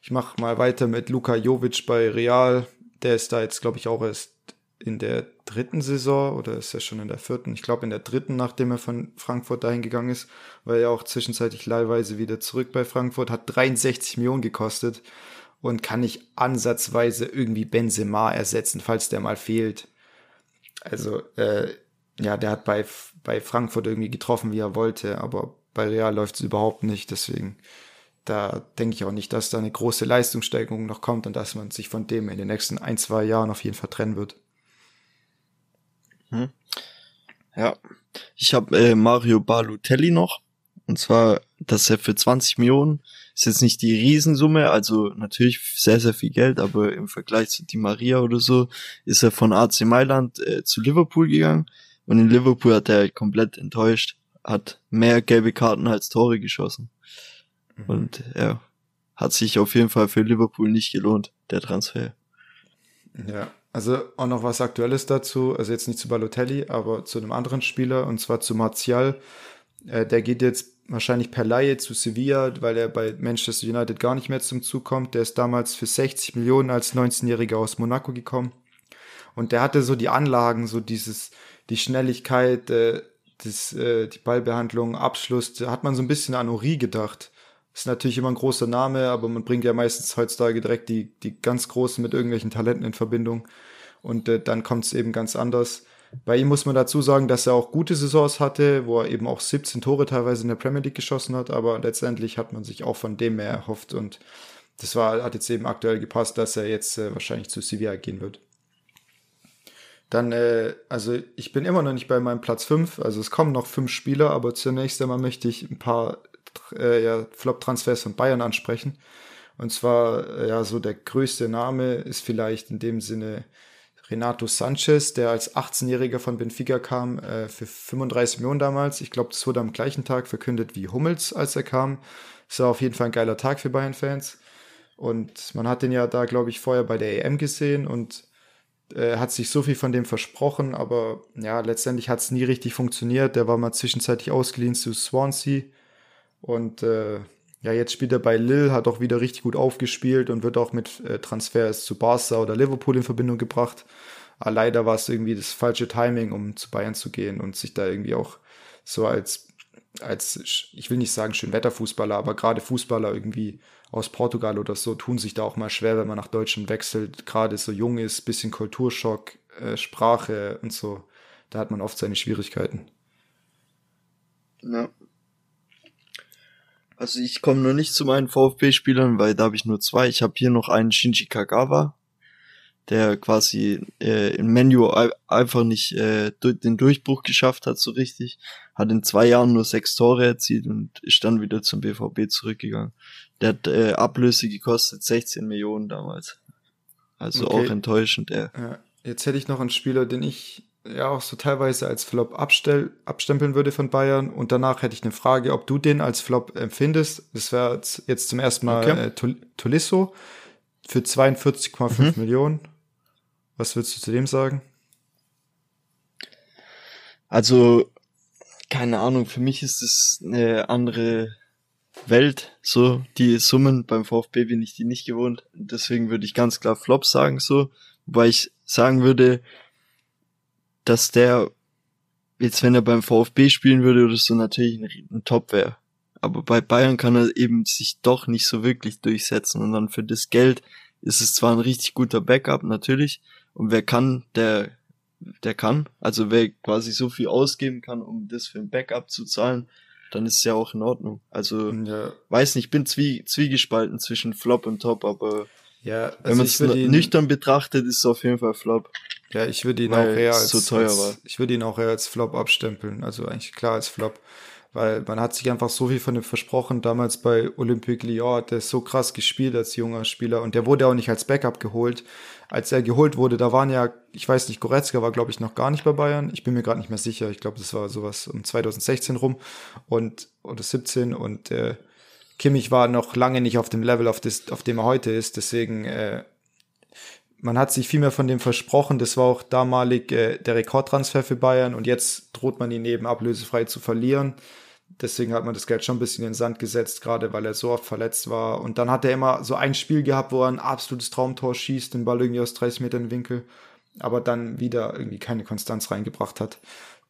ich mache mal weiter mit Luka Jovic bei Real. Der ist da jetzt, glaube ich, auch erst in der dritten Saison oder ist er schon in der vierten? Ich glaube in der dritten, nachdem er von Frankfurt dahin gegangen ist, war er auch zwischenzeitlich leihweise wieder zurück bei Frankfurt, hat 63 Millionen gekostet und kann nicht ansatzweise irgendwie Benzema ersetzen, falls der mal fehlt. Also, äh, ja, der hat bei, bei Frankfurt irgendwie getroffen, wie er wollte, aber bei Real läuft es überhaupt nicht, deswegen da denke ich auch nicht, dass da eine große Leistungssteigerung noch kommt und dass man sich von dem in den nächsten ein, zwei Jahren auf jeden Fall trennen wird. Hm. Ja, ich habe äh, Mario Balotelli noch. Und zwar, dass er für 20 Millionen ist jetzt nicht die Riesensumme, also natürlich sehr, sehr viel Geld, aber im Vergleich zu Di Maria oder so ist er von AC Mailand äh, zu Liverpool gegangen. Und in Liverpool hat er halt komplett enttäuscht, hat mehr gelbe Karten als Tore geschossen. Mhm. Und ja, hat sich auf jeden Fall für Liverpool nicht gelohnt, der Transfer. Ja, also auch noch was Aktuelles dazu, also jetzt nicht zu Balotelli, aber zu einem anderen Spieler, und zwar zu Martial. Äh, der geht jetzt wahrscheinlich per Laie zu Sevilla, weil er bei Manchester United gar nicht mehr zum Zug kommt. Der ist damals für 60 Millionen als 19-Jähriger aus Monaco gekommen. Und der hatte so die Anlagen, so dieses, die Schnelligkeit, äh, das, äh, die Ballbehandlung, Abschluss, da hat man so ein bisschen an Ori gedacht. Ist natürlich immer ein großer Name, aber man bringt ja meistens heutzutage direkt die, die ganz Großen mit irgendwelchen Talenten in Verbindung. Und äh, dann kommt es eben ganz anders. Bei ihm muss man dazu sagen, dass er auch gute Saisons hatte, wo er eben auch 17 Tore teilweise in der Premier League geschossen hat, aber letztendlich hat man sich auch von dem mehr erhofft und das war, hat jetzt eben aktuell gepasst, dass er jetzt äh, wahrscheinlich zu Sevilla gehen wird. Dann, äh, also ich bin immer noch nicht bei meinem Platz 5, also es kommen noch fünf Spieler, aber zunächst einmal möchte ich ein paar äh, ja, Flop-Transfers von Bayern ansprechen. Und zwar, äh, ja, so der größte Name ist vielleicht in dem Sinne Renato Sanchez, der als 18-Jähriger von Benfica kam, äh, für 35 Millionen damals. Ich glaube, das wurde am gleichen Tag verkündet wie Hummels, als er kam. Das war auf jeden Fall ein geiler Tag für Bayern-Fans. Und man hat den ja da, glaube ich, vorher bei der EM gesehen und äh, hat sich so viel von dem versprochen, aber ja, letztendlich hat es nie richtig funktioniert. Der war mal zwischenzeitlich ausgeliehen zu Swansea und äh, ja, jetzt spielt er bei Lille, hat auch wieder richtig gut aufgespielt und wird auch mit äh, Transfers zu Barca oder Liverpool in Verbindung gebracht. Aber leider war es irgendwie das falsche Timing, um zu Bayern zu gehen und sich da irgendwie auch so als, als ich will nicht sagen Schönwetterfußballer, aber gerade Fußballer irgendwie aus Portugal oder so tun sich da auch mal schwer, wenn man nach Deutschland wechselt, gerade so jung ist, bisschen Kulturschock, äh, Sprache und so. Da hat man oft seine Schwierigkeiten. Ja. Also ich komme nur nicht zu meinen VfB-Spielern, weil da habe ich nur zwei. Ich habe hier noch einen Shinji Kagawa, der quasi äh, im Menu einfach nicht äh, den Durchbruch geschafft hat so richtig. Hat in zwei Jahren nur sechs Tore erzielt und ist dann wieder zum BVB zurückgegangen. Der hat äh, Ablöse gekostet 16 Millionen damals. Also okay. auch enttäuschend, er. Ja. Jetzt hätte ich noch einen Spieler, den ich ja auch so teilweise als Flop abstell, abstempeln würde von Bayern. Und danach hätte ich eine Frage, ob du den als Flop empfindest. Das wäre jetzt zum ersten Mal okay. äh, Tolisso für 42,5 mhm. Millionen. Was würdest du zu dem sagen? Also, keine Ahnung, für mich ist es eine andere Welt, so, die Summen beim VfB bin ich die nicht gewohnt. Deswegen würde ich ganz klar Flop sagen, so. Wobei ich sagen würde, dass der jetzt, wenn er beim VfB spielen würde oder so, natürlich ein, ein Top wäre. Aber bei Bayern kann er eben sich doch nicht so wirklich durchsetzen und dann für das Geld ist es zwar ein richtig guter Backup, natürlich, und wer kann, der, der kann. Also wer quasi so viel ausgeben kann, um das für ein Backup zu zahlen, dann ist es ja auch in Ordnung. Also, ja. weiß nicht, bin zwie, zwiegespalten zwischen Flop und Top, aber ja, also wenn man es nüchtern betrachtet, ist es auf jeden Fall Flop. Ja, ich würde ihn auch eher als, so teuer als, war. ich würde ihn auch eher als Flop abstempeln. Also eigentlich klar als Flop. Weil man hat sich einfach so viel von ihm versprochen. Damals bei Olympique Lyon hat er so krass gespielt als junger Spieler und der wurde auch nicht als Backup geholt. Als er geholt wurde, da waren ja, ich weiß nicht, Goretzka war glaube ich noch gar nicht bei Bayern. Ich bin mir gerade nicht mehr sicher. Ich glaube, das war sowas um 2016 rum und oder 17 und äh, Kimmich war noch lange nicht auf dem Level, auf, das, auf dem er heute ist. Deswegen äh, man hat sich viel mehr von dem versprochen. Das war auch damalig äh, der Rekordtransfer für Bayern und jetzt droht man ihn eben ablösefrei zu verlieren. Deswegen hat man das Geld schon ein bisschen in den Sand gesetzt, gerade weil er so oft verletzt war. Und dann hat er immer so ein Spiel gehabt, wo er ein absolutes Traumtor schießt, den Ball irgendwie aus 30 Metern Winkel, aber dann wieder irgendwie keine Konstanz reingebracht hat.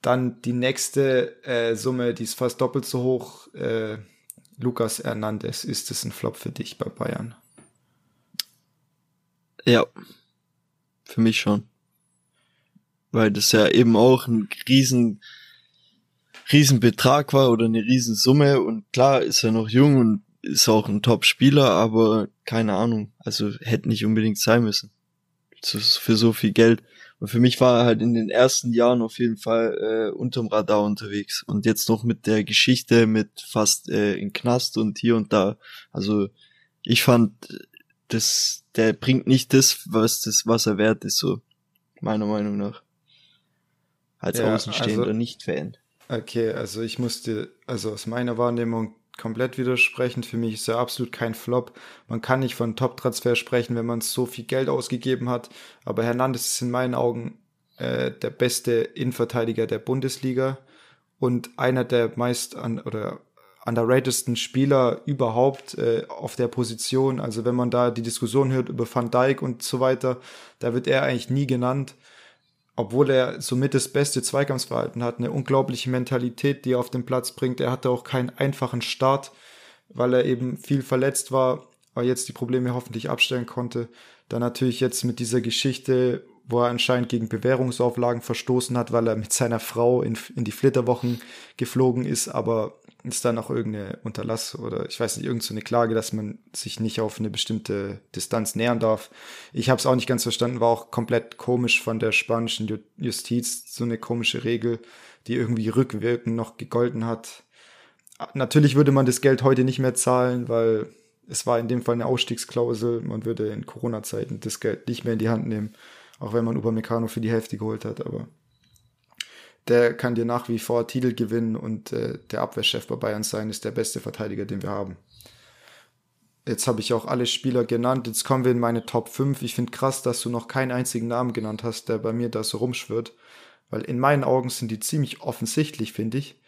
Dann die nächste äh, Summe, die ist fast doppelt so hoch. Äh, Lukas Hernandez, ist es ein Flop für dich bei Bayern? Ja, für mich schon. Weil das ja eben auch ein riesen, riesen Betrag war oder eine riesen Summe und klar ist er noch jung und ist auch ein Top-Spieler, aber keine Ahnung, also hätte nicht unbedingt sein müssen. Für so viel Geld. Und für mich war er halt in den ersten Jahren auf jeden Fall äh, unterm Radar unterwegs. Und jetzt noch mit der Geschichte mit fast äh, in Knast und hier und da. Also ich fand, das, der bringt nicht das, was das, was er wert ist, so meiner Meinung nach. Als ja, Außenstehender also, Nicht-Fan. Okay, also ich musste, also aus meiner Wahrnehmung komplett widersprechend. Für mich ist er absolut kein Flop. Man kann nicht von Top-Transfer sprechen, wenn man so viel Geld ausgegeben hat. Aber Hernandez ist in meinen Augen äh, der beste Innenverteidiger der Bundesliga und einer der meist an oder underratedsten Spieler überhaupt äh, auf der Position. Also wenn man da die Diskussion hört über Van Dijk und so weiter, da wird er eigentlich nie genannt obwohl er somit das beste Zweikampfverhalten hat, eine unglaubliche Mentalität, die er auf den Platz bringt. Er hatte auch keinen einfachen Start, weil er eben viel verletzt war, aber jetzt die Probleme hoffentlich abstellen konnte. Dann natürlich jetzt mit dieser Geschichte, wo er anscheinend gegen Bewährungsauflagen verstoßen hat, weil er mit seiner Frau in, in die Flitterwochen geflogen ist, aber ist da noch irgendeine Unterlass oder ich weiß nicht, irgendeine so Klage, dass man sich nicht auf eine bestimmte Distanz nähern darf. Ich habe es auch nicht ganz verstanden, war auch komplett komisch von der spanischen Justiz, so eine komische Regel, die irgendwie rückwirkend noch gegolten hat. Natürlich würde man das Geld heute nicht mehr zahlen, weil es war in dem Fall eine Ausstiegsklausel. Man würde in Corona-Zeiten das Geld nicht mehr in die Hand nehmen, auch wenn man Upamecano für die Hälfte geholt hat, aber der kann dir nach wie vor Titel gewinnen und äh, der Abwehrchef bei Bayern sein, ist der beste Verteidiger, den wir haben. Jetzt habe ich auch alle Spieler genannt. Jetzt kommen wir in meine Top 5. Ich finde krass, dass du noch keinen einzigen Namen genannt hast, der bei mir da so rumschwirrt. Weil in meinen Augen sind die ziemlich offensichtlich, finde ich.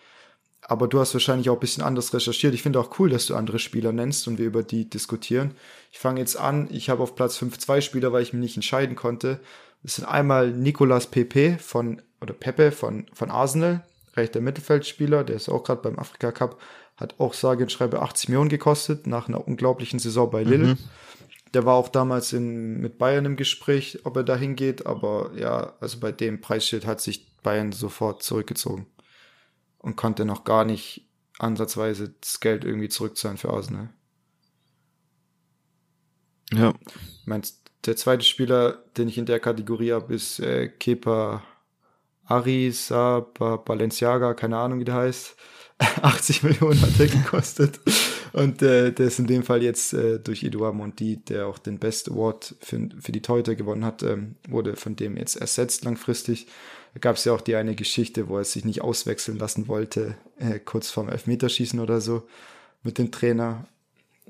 Aber du hast wahrscheinlich auch ein bisschen anders recherchiert. Ich finde auch cool, dass du andere Spieler nennst und wir über die diskutieren. Ich fange jetzt an. Ich habe auf Platz 5 zwei Spieler, weil ich mich nicht entscheiden konnte. Das sind einmal Nicolas Pepe von oder Pepe von, von Arsenal, rechter Mittelfeldspieler, der ist auch gerade beim Afrika Cup, hat auch sage und schreibe 80 Millionen gekostet nach einer unglaublichen Saison bei Lille. Mhm. Der war auch damals in, mit Bayern im Gespräch, ob er da hingeht, aber ja, also bei dem Preisschild hat sich Bayern sofort zurückgezogen und konnte noch gar nicht ansatzweise das Geld irgendwie zurückzahlen für Arsenal. Ja. Meinst der zweite Spieler, den ich in der Kategorie habe, ist äh, Kepa Arisa Balenciaga, keine Ahnung, wie der heißt. 80 Millionen hat er gekostet. Und äh, der ist in dem Fall jetzt äh, durch Edouard Mondi, der auch den Best Award für, für die Teute gewonnen hat, ähm, wurde von dem jetzt ersetzt langfristig. Da gab es ja auch die eine Geschichte, wo er sich nicht auswechseln lassen wollte, äh, kurz vorm Elfmeterschießen oder so mit dem Trainer.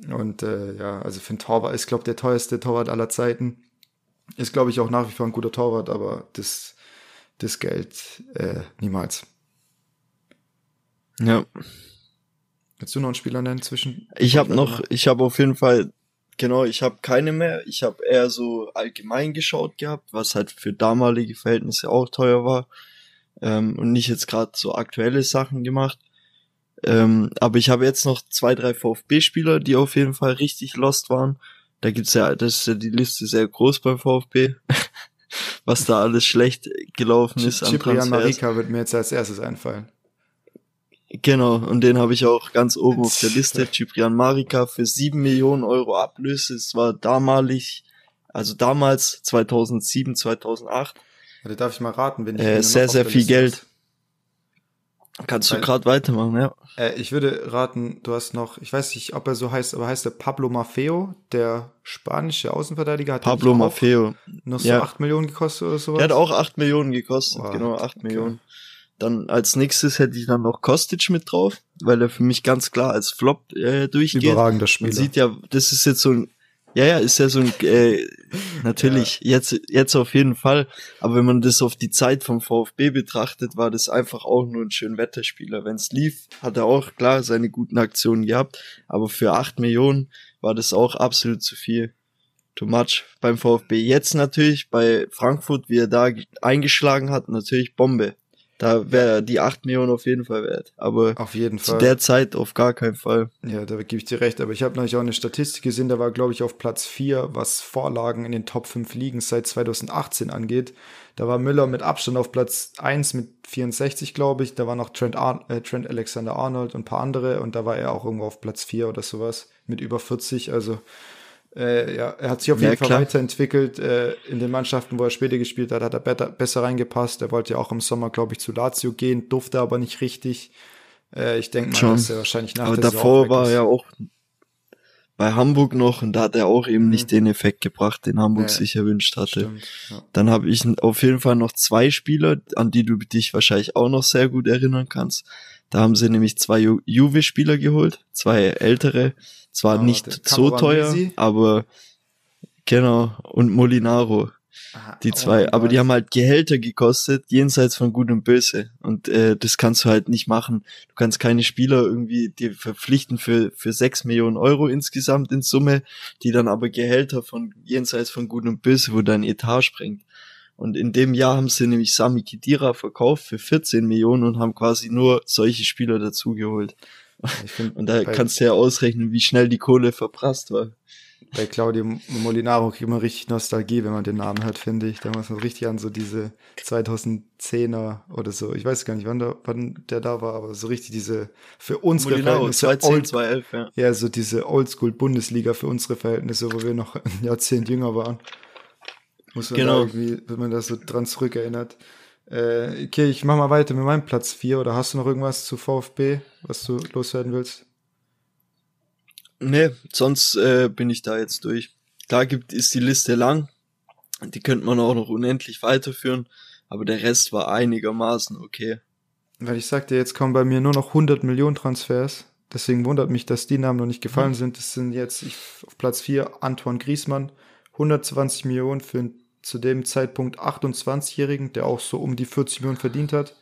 Und äh, ja, also für einen Torwart ist, glaube der teuerste Torwart aller Zeiten. Ist, glaube ich, auch nach wie vor ein guter Torwart, aber das das Geld äh, niemals. Ja. Willst du noch einen Spieler nennen zwischen? Ich habe noch, ich habe auf jeden Fall, genau, ich habe keine mehr. Ich habe eher so allgemein geschaut gehabt, was halt für damalige Verhältnisse auch teuer war ähm, und nicht jetzt gerade so aktuelle Sachen gemacht. Ähm, aber ich habe jetzt noch zwei, drei VfB-Spieler, die auf jeden Fall richtig lost waren. Da gibt's ja, das ist ja die Liste sehr groß beim VfB. was da alles schlecht gelaufen ist an Ciprian Marika wird mir jetzt als erstes einfallen. Genau, und den habe ich auch ganz oben auf der Liste. Ciprian Marika für sieben Millionen Euro Ablöse. Es war damalig, also damals 2007, 2008. Ja, darf ich mal raten, wenn ich äh, sehr, sehr viel Geld. Ist. Kannst du gerade weitermachen, ja. Äh, ich würde raten, du hast noch, ich weiß nicht, ob er so heißt, aber heißt er Pablo Maffeo, der spanische Außenverteidiger? Hat Pablo Maffeo. Noch so ja. 8 Millionen gekostet oder sowas? Er hat auch 8 Millionen gekostet, wow. genau, 8 okay. Millionen. Dann als nächstes hätte ich dann noch Kostic mit drauf, weil er für mich ganz klar als Flop äh, durchgeht. Überragender Spieler. Man sieht ja, das ist jetzt so ein ja, ja, ist ja so ein, äh, natürlich, ja. jetzt, jetzt auf jeden Fall. Aber wenn man das auf die Zeit vom VfB betrachtet, war das einfach auch nur ein schön Wetterspieler. Wenn es lief, hat er auch klar seine guten Aktionen gehabt. Aber für acht Millionen war das auch absolut zu viel. Too much beim VfB. Jetzt natürlich bei Frankfurt, wie er da eingeschlagen hat, natürlich Bombe. Da wäre die 8 Millionen auf jeden Fall wert. Aber auf jeden Fall. zu der Zeit auf gar keinen Fall. Ja, da gebe ich dir recht. Aber ich habe natürlich auch eine Statistik gesehen, da war, glaube ich, auf Platz 4, was Vorlagen in den Top 5 Ligen seit 2018 angeht. Da war Müller mit Abstand auf Platz 1 mit 64, glaube ich. Da war noch Trent, Ar äh, Trent Alexander Arnold und ein paar andere. Und da war er auch irgendwo auf Platz 4 oder sowas mit über 40. Also Äh, ja, er hat sich auf jeden ja, Fall klar. weiterentwickelt. Äh, in den Mannschaften, wo er später gespielt hat, hat er better, besser reingepasst. Er wollte ja auch im Sommer, glaube ich, zu Lazio gehen, durfte aber nicht richtig. Äh, ich denke mal, Schon. dass er wahrscheinlich nach Aber davor war er ja auch bei Hamburg noch und da hat er auch eben mhm. nicht den Effekt gebracht, den Hamburg ja, sich erwünscht hatte. Stimmt, ja. Dann habe ich auf jeden Fall noch zwei Spieler, an die du dich wahrscheinlich auch noch sehr gut erinnern kannst. Da haben sie nämlich zwei Ju Juve-Spieler geholt, zwei ältere, zwar oh, nicht so teuer, aber genau, und Molinaro. Die oh zwei, oh aber die haben halt Gehälter gekostet, jenseits von Gut und Böse. Und äh, das kannst du halt nicht machen. Du kannst keine Spieler irgendwie dir verpflichten für, für sechs Millionen Euro insgesamt in Summe, die dann aber Gehälter von jenseits von Gut und Böse, wo dein Etat sprengt. Und in dem Jahr haben sie nämlich Sami Kidira verkauft für 14 Millionen und haben quasi nur solche Spieler dazugeholt. und da kannst du ja ausrechnen, wie schnell die Kohle verprasst war bei Claudio Molinaro kriegt man richtig Nostalgie, wenn man den Namen hört, finde ich. Da muss man richtig an so diese 2010er oder so. Ich weiß gar nicht, wann der, wann der da war, aber so richtig diese für unsere Molinaro, Verhältnisse. 2010, 2011, ja. ja, so diese Oldschool-Bundesliga für unsere Verhältnisse, wo wir noch ein Jahrzehnt jünger waren. Muss man genau. irgendwie, wenn man da so dran zurückerinnert. Äh, okay, ich mach mal weiter mit meinem Platz 4. Oder hast du noch irgendwas zu VfB, was du loswerden willst? Nee, sonst äh, bin ich da jetzt durch. Da gibt, ist die Liste lang. Die könnte man auch noch unendlich weiterführen. Aber der Rest war einigermaßen okay. Weil ich sagte, jetzt kommen bei mir nur noch 100 Millionen Transfers. Deswegen wundert mich, dass die Namen noch nicht gefallen mhm. sind. Das sind jetzt ich, auf Platz 4 Antoine Griesmann. 120 Millionen für einen zu dem Zeitpunkt 28-Jährigen, der auch so um die 40 Millionen verdient hat.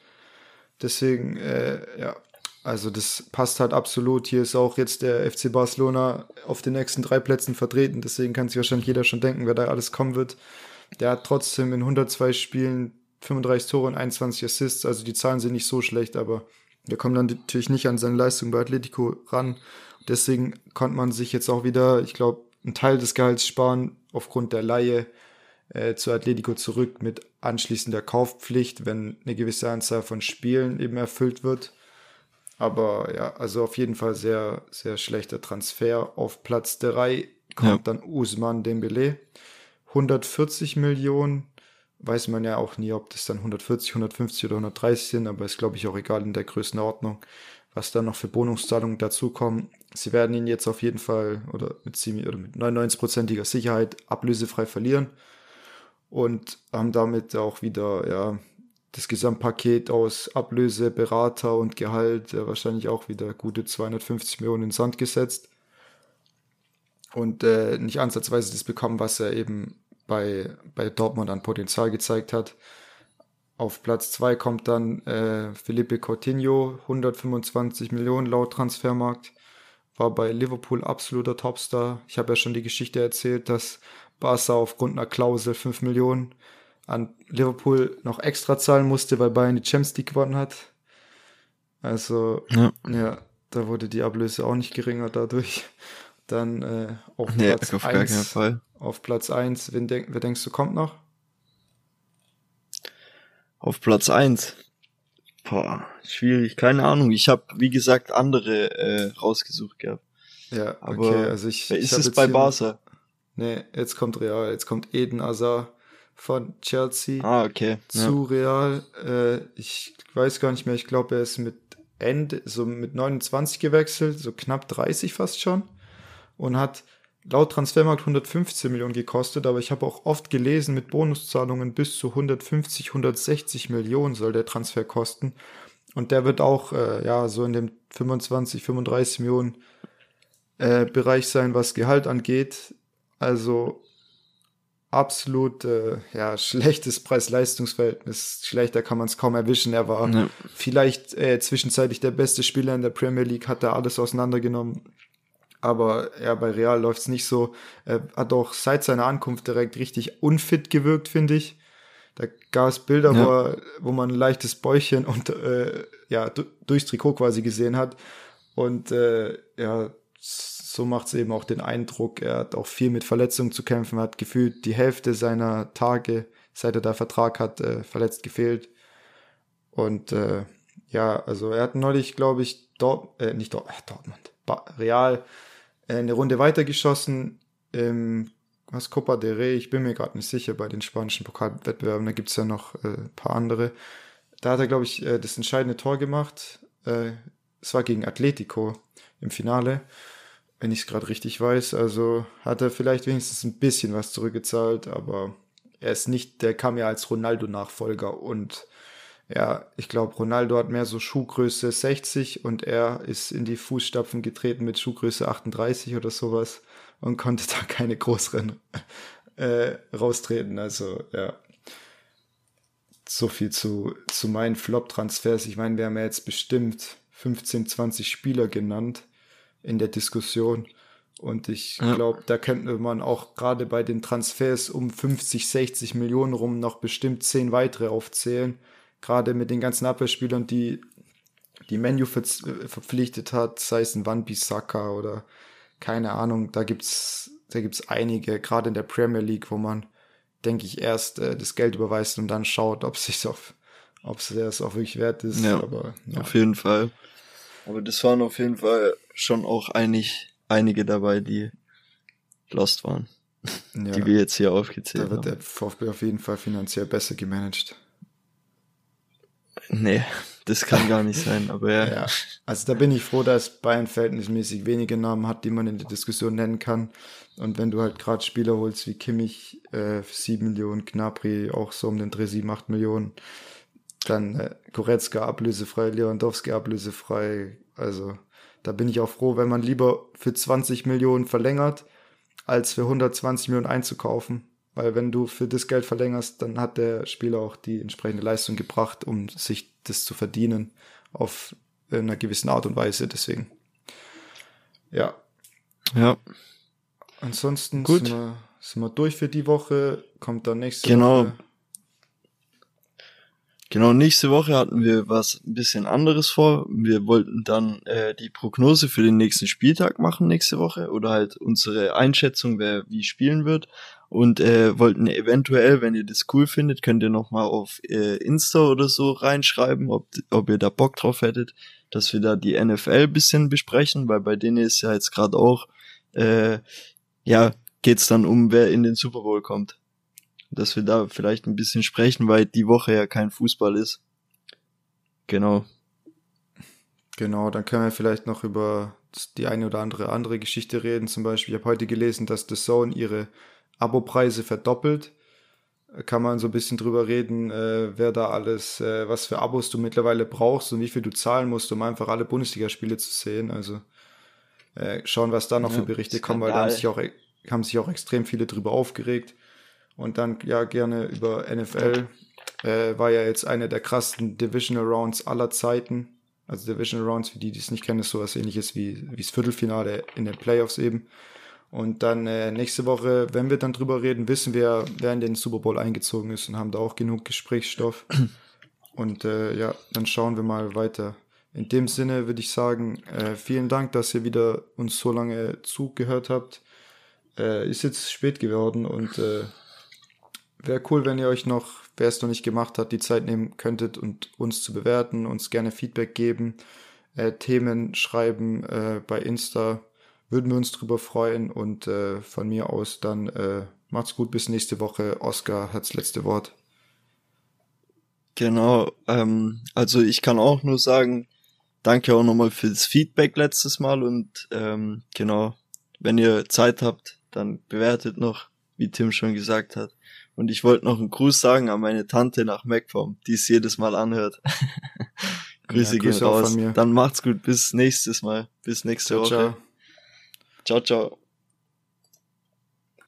Deswegen, äh, ja, also das passt halt absolut. Hier ist auch jetzt der FC Barcelona auf den nächsten drei Plätzen vertreten. Deswegen kann sich wahrscheinlich jeder schon denken, wer da alles kommen wird. Der hat trotzdem in 102 Spielen 35 Tore und 21 Assists. Also die Zahlen sind nicht so schlecht, aber wir kommen dann natürlich nicht an seine Leistung bei Atletico ran. Deswegen konnte man sich jetzt auch wieder, ich glaube, einen Teil des Gehalts sparen aufgrund der Laie äh, zu Atletico zurück mit anschließender Kaufpflicht, wenn eine gewisse Anzahl von Spielen eben erfüllt wird. Aber ja, also auf jeden Fall sehr, sehr schlechter Transfer. Auf Platz 3 kommt ja. dann Usman Dembele. 140 Millionen. Weiß man ja auch nie, ob das dann 140, 150 oder 130 sind, aber ist, glaube ich, auch egal in der Größenordnung, was dann noch für Bonuszahlungen dazukommen. Sie werden ihn jetzt auf jeden Fall oder mit, oder mit 99%iger Sicherheit ablösefrei verlieren und haben damit auch wieder ja, das Gesamtpaket aus Ablöse, Berater und Gehalt äh, wahrscheinlich auch wieder gute 250 Millionen in Sand gesetzt und äh, nicht ansatzweise das bekommen, was er eben bei, bei Dortmund an Potenzial gezeigt hat. Auf Platz 2 kommt dann äh, Felipe Coutinho, 125 Millionen laut Transfermarkt, war bei Liverpool absoluter Topstar. Ich habe ja schon die Geschichte erzählt, dass Barca aufgrund einer Klausel 5 Millionen an Liverpool noch extra zahlen musste, weil Bayern die Champions League gewonnen hat. Also, ja, ja da wurde die Ablöse auch nicht geringer dadurch. Dann äh, auf, nee, Platz auf, 1, auf Platz 1, wen denk, wer denkst du kommt noch? Auf Platz 1. Boah, schwierig, keine Ahnung. Ich habe, wie gesagt, andere äh, rausgesucht gehabt. Ja, aber okay, also ich. Wer ist es bei Barca? Nee, jetzt kommt Real, jetzt kommt Eden Azar von Chelsea ah, okay. zu ja. Real. Äh, ich weiß gar nicht mehr, ich glaube, er ist mit Ende, so mit 29 gewechselt, so knapp 30 fast schon. Und hat laut Transfermarkt 115 Millionen gekostet, aber ich habe auch oft gelesen, mit Bonuszahlungen bis zu 150, 160 Millionen soll der Transfer kosten. Und der wird auch äh, ja so in dem 25, 35 Millionen äh, Bereich sein, was Gehalt angeht. Also absolut äh, ja, schlechtes Preis-Leistungs-Verhältnis. Schlechter kann man es kaum erwischen. Er war ja. vielleicht äh, zwischenzeitlich der beste Spieler in der Premier League, hat er alles auseinandergenommen. Aber ja, bei Real läuft es nicht so. Er hat auch seit seiner Ankunft direkt richtig unfit gewirkt, finde ich. Da gab es Bilder, ja. wo, er, wo man ein leichtes Bäuchchen und äh, ja, durchs Trikot quasi gesehen hat. Und äh, ja, so macht es eben auch den Eindruck, er hat auch viel mit Verletzungen zu kämpfen, hat gefühlt die Hälfte seiner Tage, seit er da Vertrag hat, äh, verletzt gefehlt. Und äh, ja, also er hat neulich, glaube ich, dort, äh, nicht dort, äh, Dortmund, ba Real äh, eine Runde weitergeschossen im was Copa de Rey, ich bin mir gerade nicht sicher bei den spanischen Pokalwettbewerben, da gibt es ja noch äh, ein paar andere. Da hat er, glaube ich, äh, das entscheidende Tor gemacht. Äh, es war gegen Atletico im Finale, wenn ich es gerade richtig weiß. Also hat er vielleicht wenigstens ein bisschen was zurückgezahlt, aber er ist nicht, der kam ja als Ronaldo-Nachfolger und ja, ich glaube, Ronaldo hat mehr so Schuhgröße 60 und er ist in die Fußstapfen getreten mit Schuhgröße 38 oder sowas und konnte da keine größeren äh, raustreten. Also ja, so viel zu, zu meinen Flop-Transfers. Ich meine, wir haben ja jetzt bestimmt 15, 20 Spieler genannt in der Diskussion. Und ich ja. glaube, da könnte man auch gerade bei den Transfers um 50, 60 Millionen rum noch bestimmt 10 weitere aufzählen. Gerade mit den ganzen Abwehrspielern, die die Menu ver verpflichtet hat, sei es ein Van Bissaka oder keine Ahnung, da gibt's, da gibt's einige, gerade in der Premier League, wo man, denke ich, erst äh, das Geld überweist und dann schaut, ob sich auf, ob es das auch wirklich wert ist. Ja, Aber, ja. auf jeden Fall. Aber das waren auf jeden Fall schon auch einig, einige dabei, die lost waren. Ja, die wir jetzt hier aufgezählt haben. Da wird haben. der VfB auf jeden Fall finanziell besser gemanagt. Nee, das kann gar nicht sein, aber ja. ja. Also da bin ich froh, dass Bayern verhältnismäßig wenige Namen hat, die man in der Diskussion nennen kann. Und wenn du halt gerade Spieler holst wie Kimmich äh, für 7 Millionen, Knapri auch so um den Dreh 7, 8 Millionen, dann äh, Goretzka ablösefrei, Lewandowski ablösefrei. Also da bin ich auch froh, wenn man lieber für 20 Millionen verlängert, als für 120 Millionen einzukaufen. Weil wenn du für das Geld verlängerst, dann hat der Spieler auch die entsprechende Leistung gebracht, um sich das zu verdienen auf einer gewissen Art und Weise. Deswegen. Ja. Ja. Ansonsten Gut. Sind, wir, sind wir durch für die Woche. Kommt dann nächste genau. Woche. Genau, nächste Woche hatten wir was ein bisschen anderes vor. Wir wollten dann äh, die Prognose für den nächsten Spieltag machen nächste Woche oder halt unsere Einschätzung, wer wie spielen wird und äh, wollten eventuell, wenn ihr das cool findet, könnt ihr noch mal auf äh, Insta oder so reinschreiben, ob, ob ihr da Bock drauf hättet, dass wir da die NFL bisschen besprechen, weil bei denen ist ja jetzt gerade auch, äh, ja, geht's dann um, wer in den Super Bowl kommt. Dass wir da vielleicht ein bisschen sprechen, weil die Woche ja kein Fußball ist. Genau. Genau, dann können wir vielleicht noch über die eine oder andere andere Geschichte reden. Zum Beispiel, ich habe heute gelesen, dass The Zone ihre Abopreise verdoppelt. Kann man so ein bisschen drüber reden, äh, wer da alles, äh, was für Abos du mittlerweile brauchst und wie viel du zahlen musst, um einfach alle Bundesligaspiele zu sehen. Also äh, schauen, was da noch ja, für Berichte kommen, weil da haben sich, auch, haben sich auch extrem viele drüber aufgeregt. Und dann ja gerne über NFL. Äh, war ja jetzt eine der krassesten Divisional Rounds aller Zeiten. Also Divisional Rounds, für die, die es nicht kennen, ist sowas ähnliches wie, wie das Viertelfinale in den Playoffs eben. Und dann äh, nächste Woche, wenn wir dann drüber reden, wissen wir, wer in den Super Bowl eingezogen ist und haben da auch genug Gesprächsstoff. Und äh, ja, dann schauen wir mal weiter. In dem Sinne würde ich sagen, äh, vielen Dank, dass ihr wieder uns so lange zugehört habt. Äh, ist jetzt spät geworden und äh, wäre cool, wenn ihr euch noch, wer es noch nicht gemacht hat, die Zeit nehmen könntet und uns zu bewerten, uns gerne Feedback geben, äh, Themen schreiben äh, bei Insta würden wir uns drüber freuen und äh, von mir aus dann äh, macht's gut bis nächste Woche. Oscar hat's letzte Wort. Genau, ähm, also ich kann auch nur sagen, danke auch nochmal fürs Feedback letztes Mal und ähm, genau, wenn ihr Zeit habt, dann bewertet noch, wie Tim schon gesagt hat. Und ich wollte noch einen Gruß sagen an meine Tante nach MacForm, die es jedes Mal anhört. Grüße ja, gehen raus. Dann macht's gut, bis nächstes Mal, bis nächste ciao, Woche. Ciao. Ciao, ciao.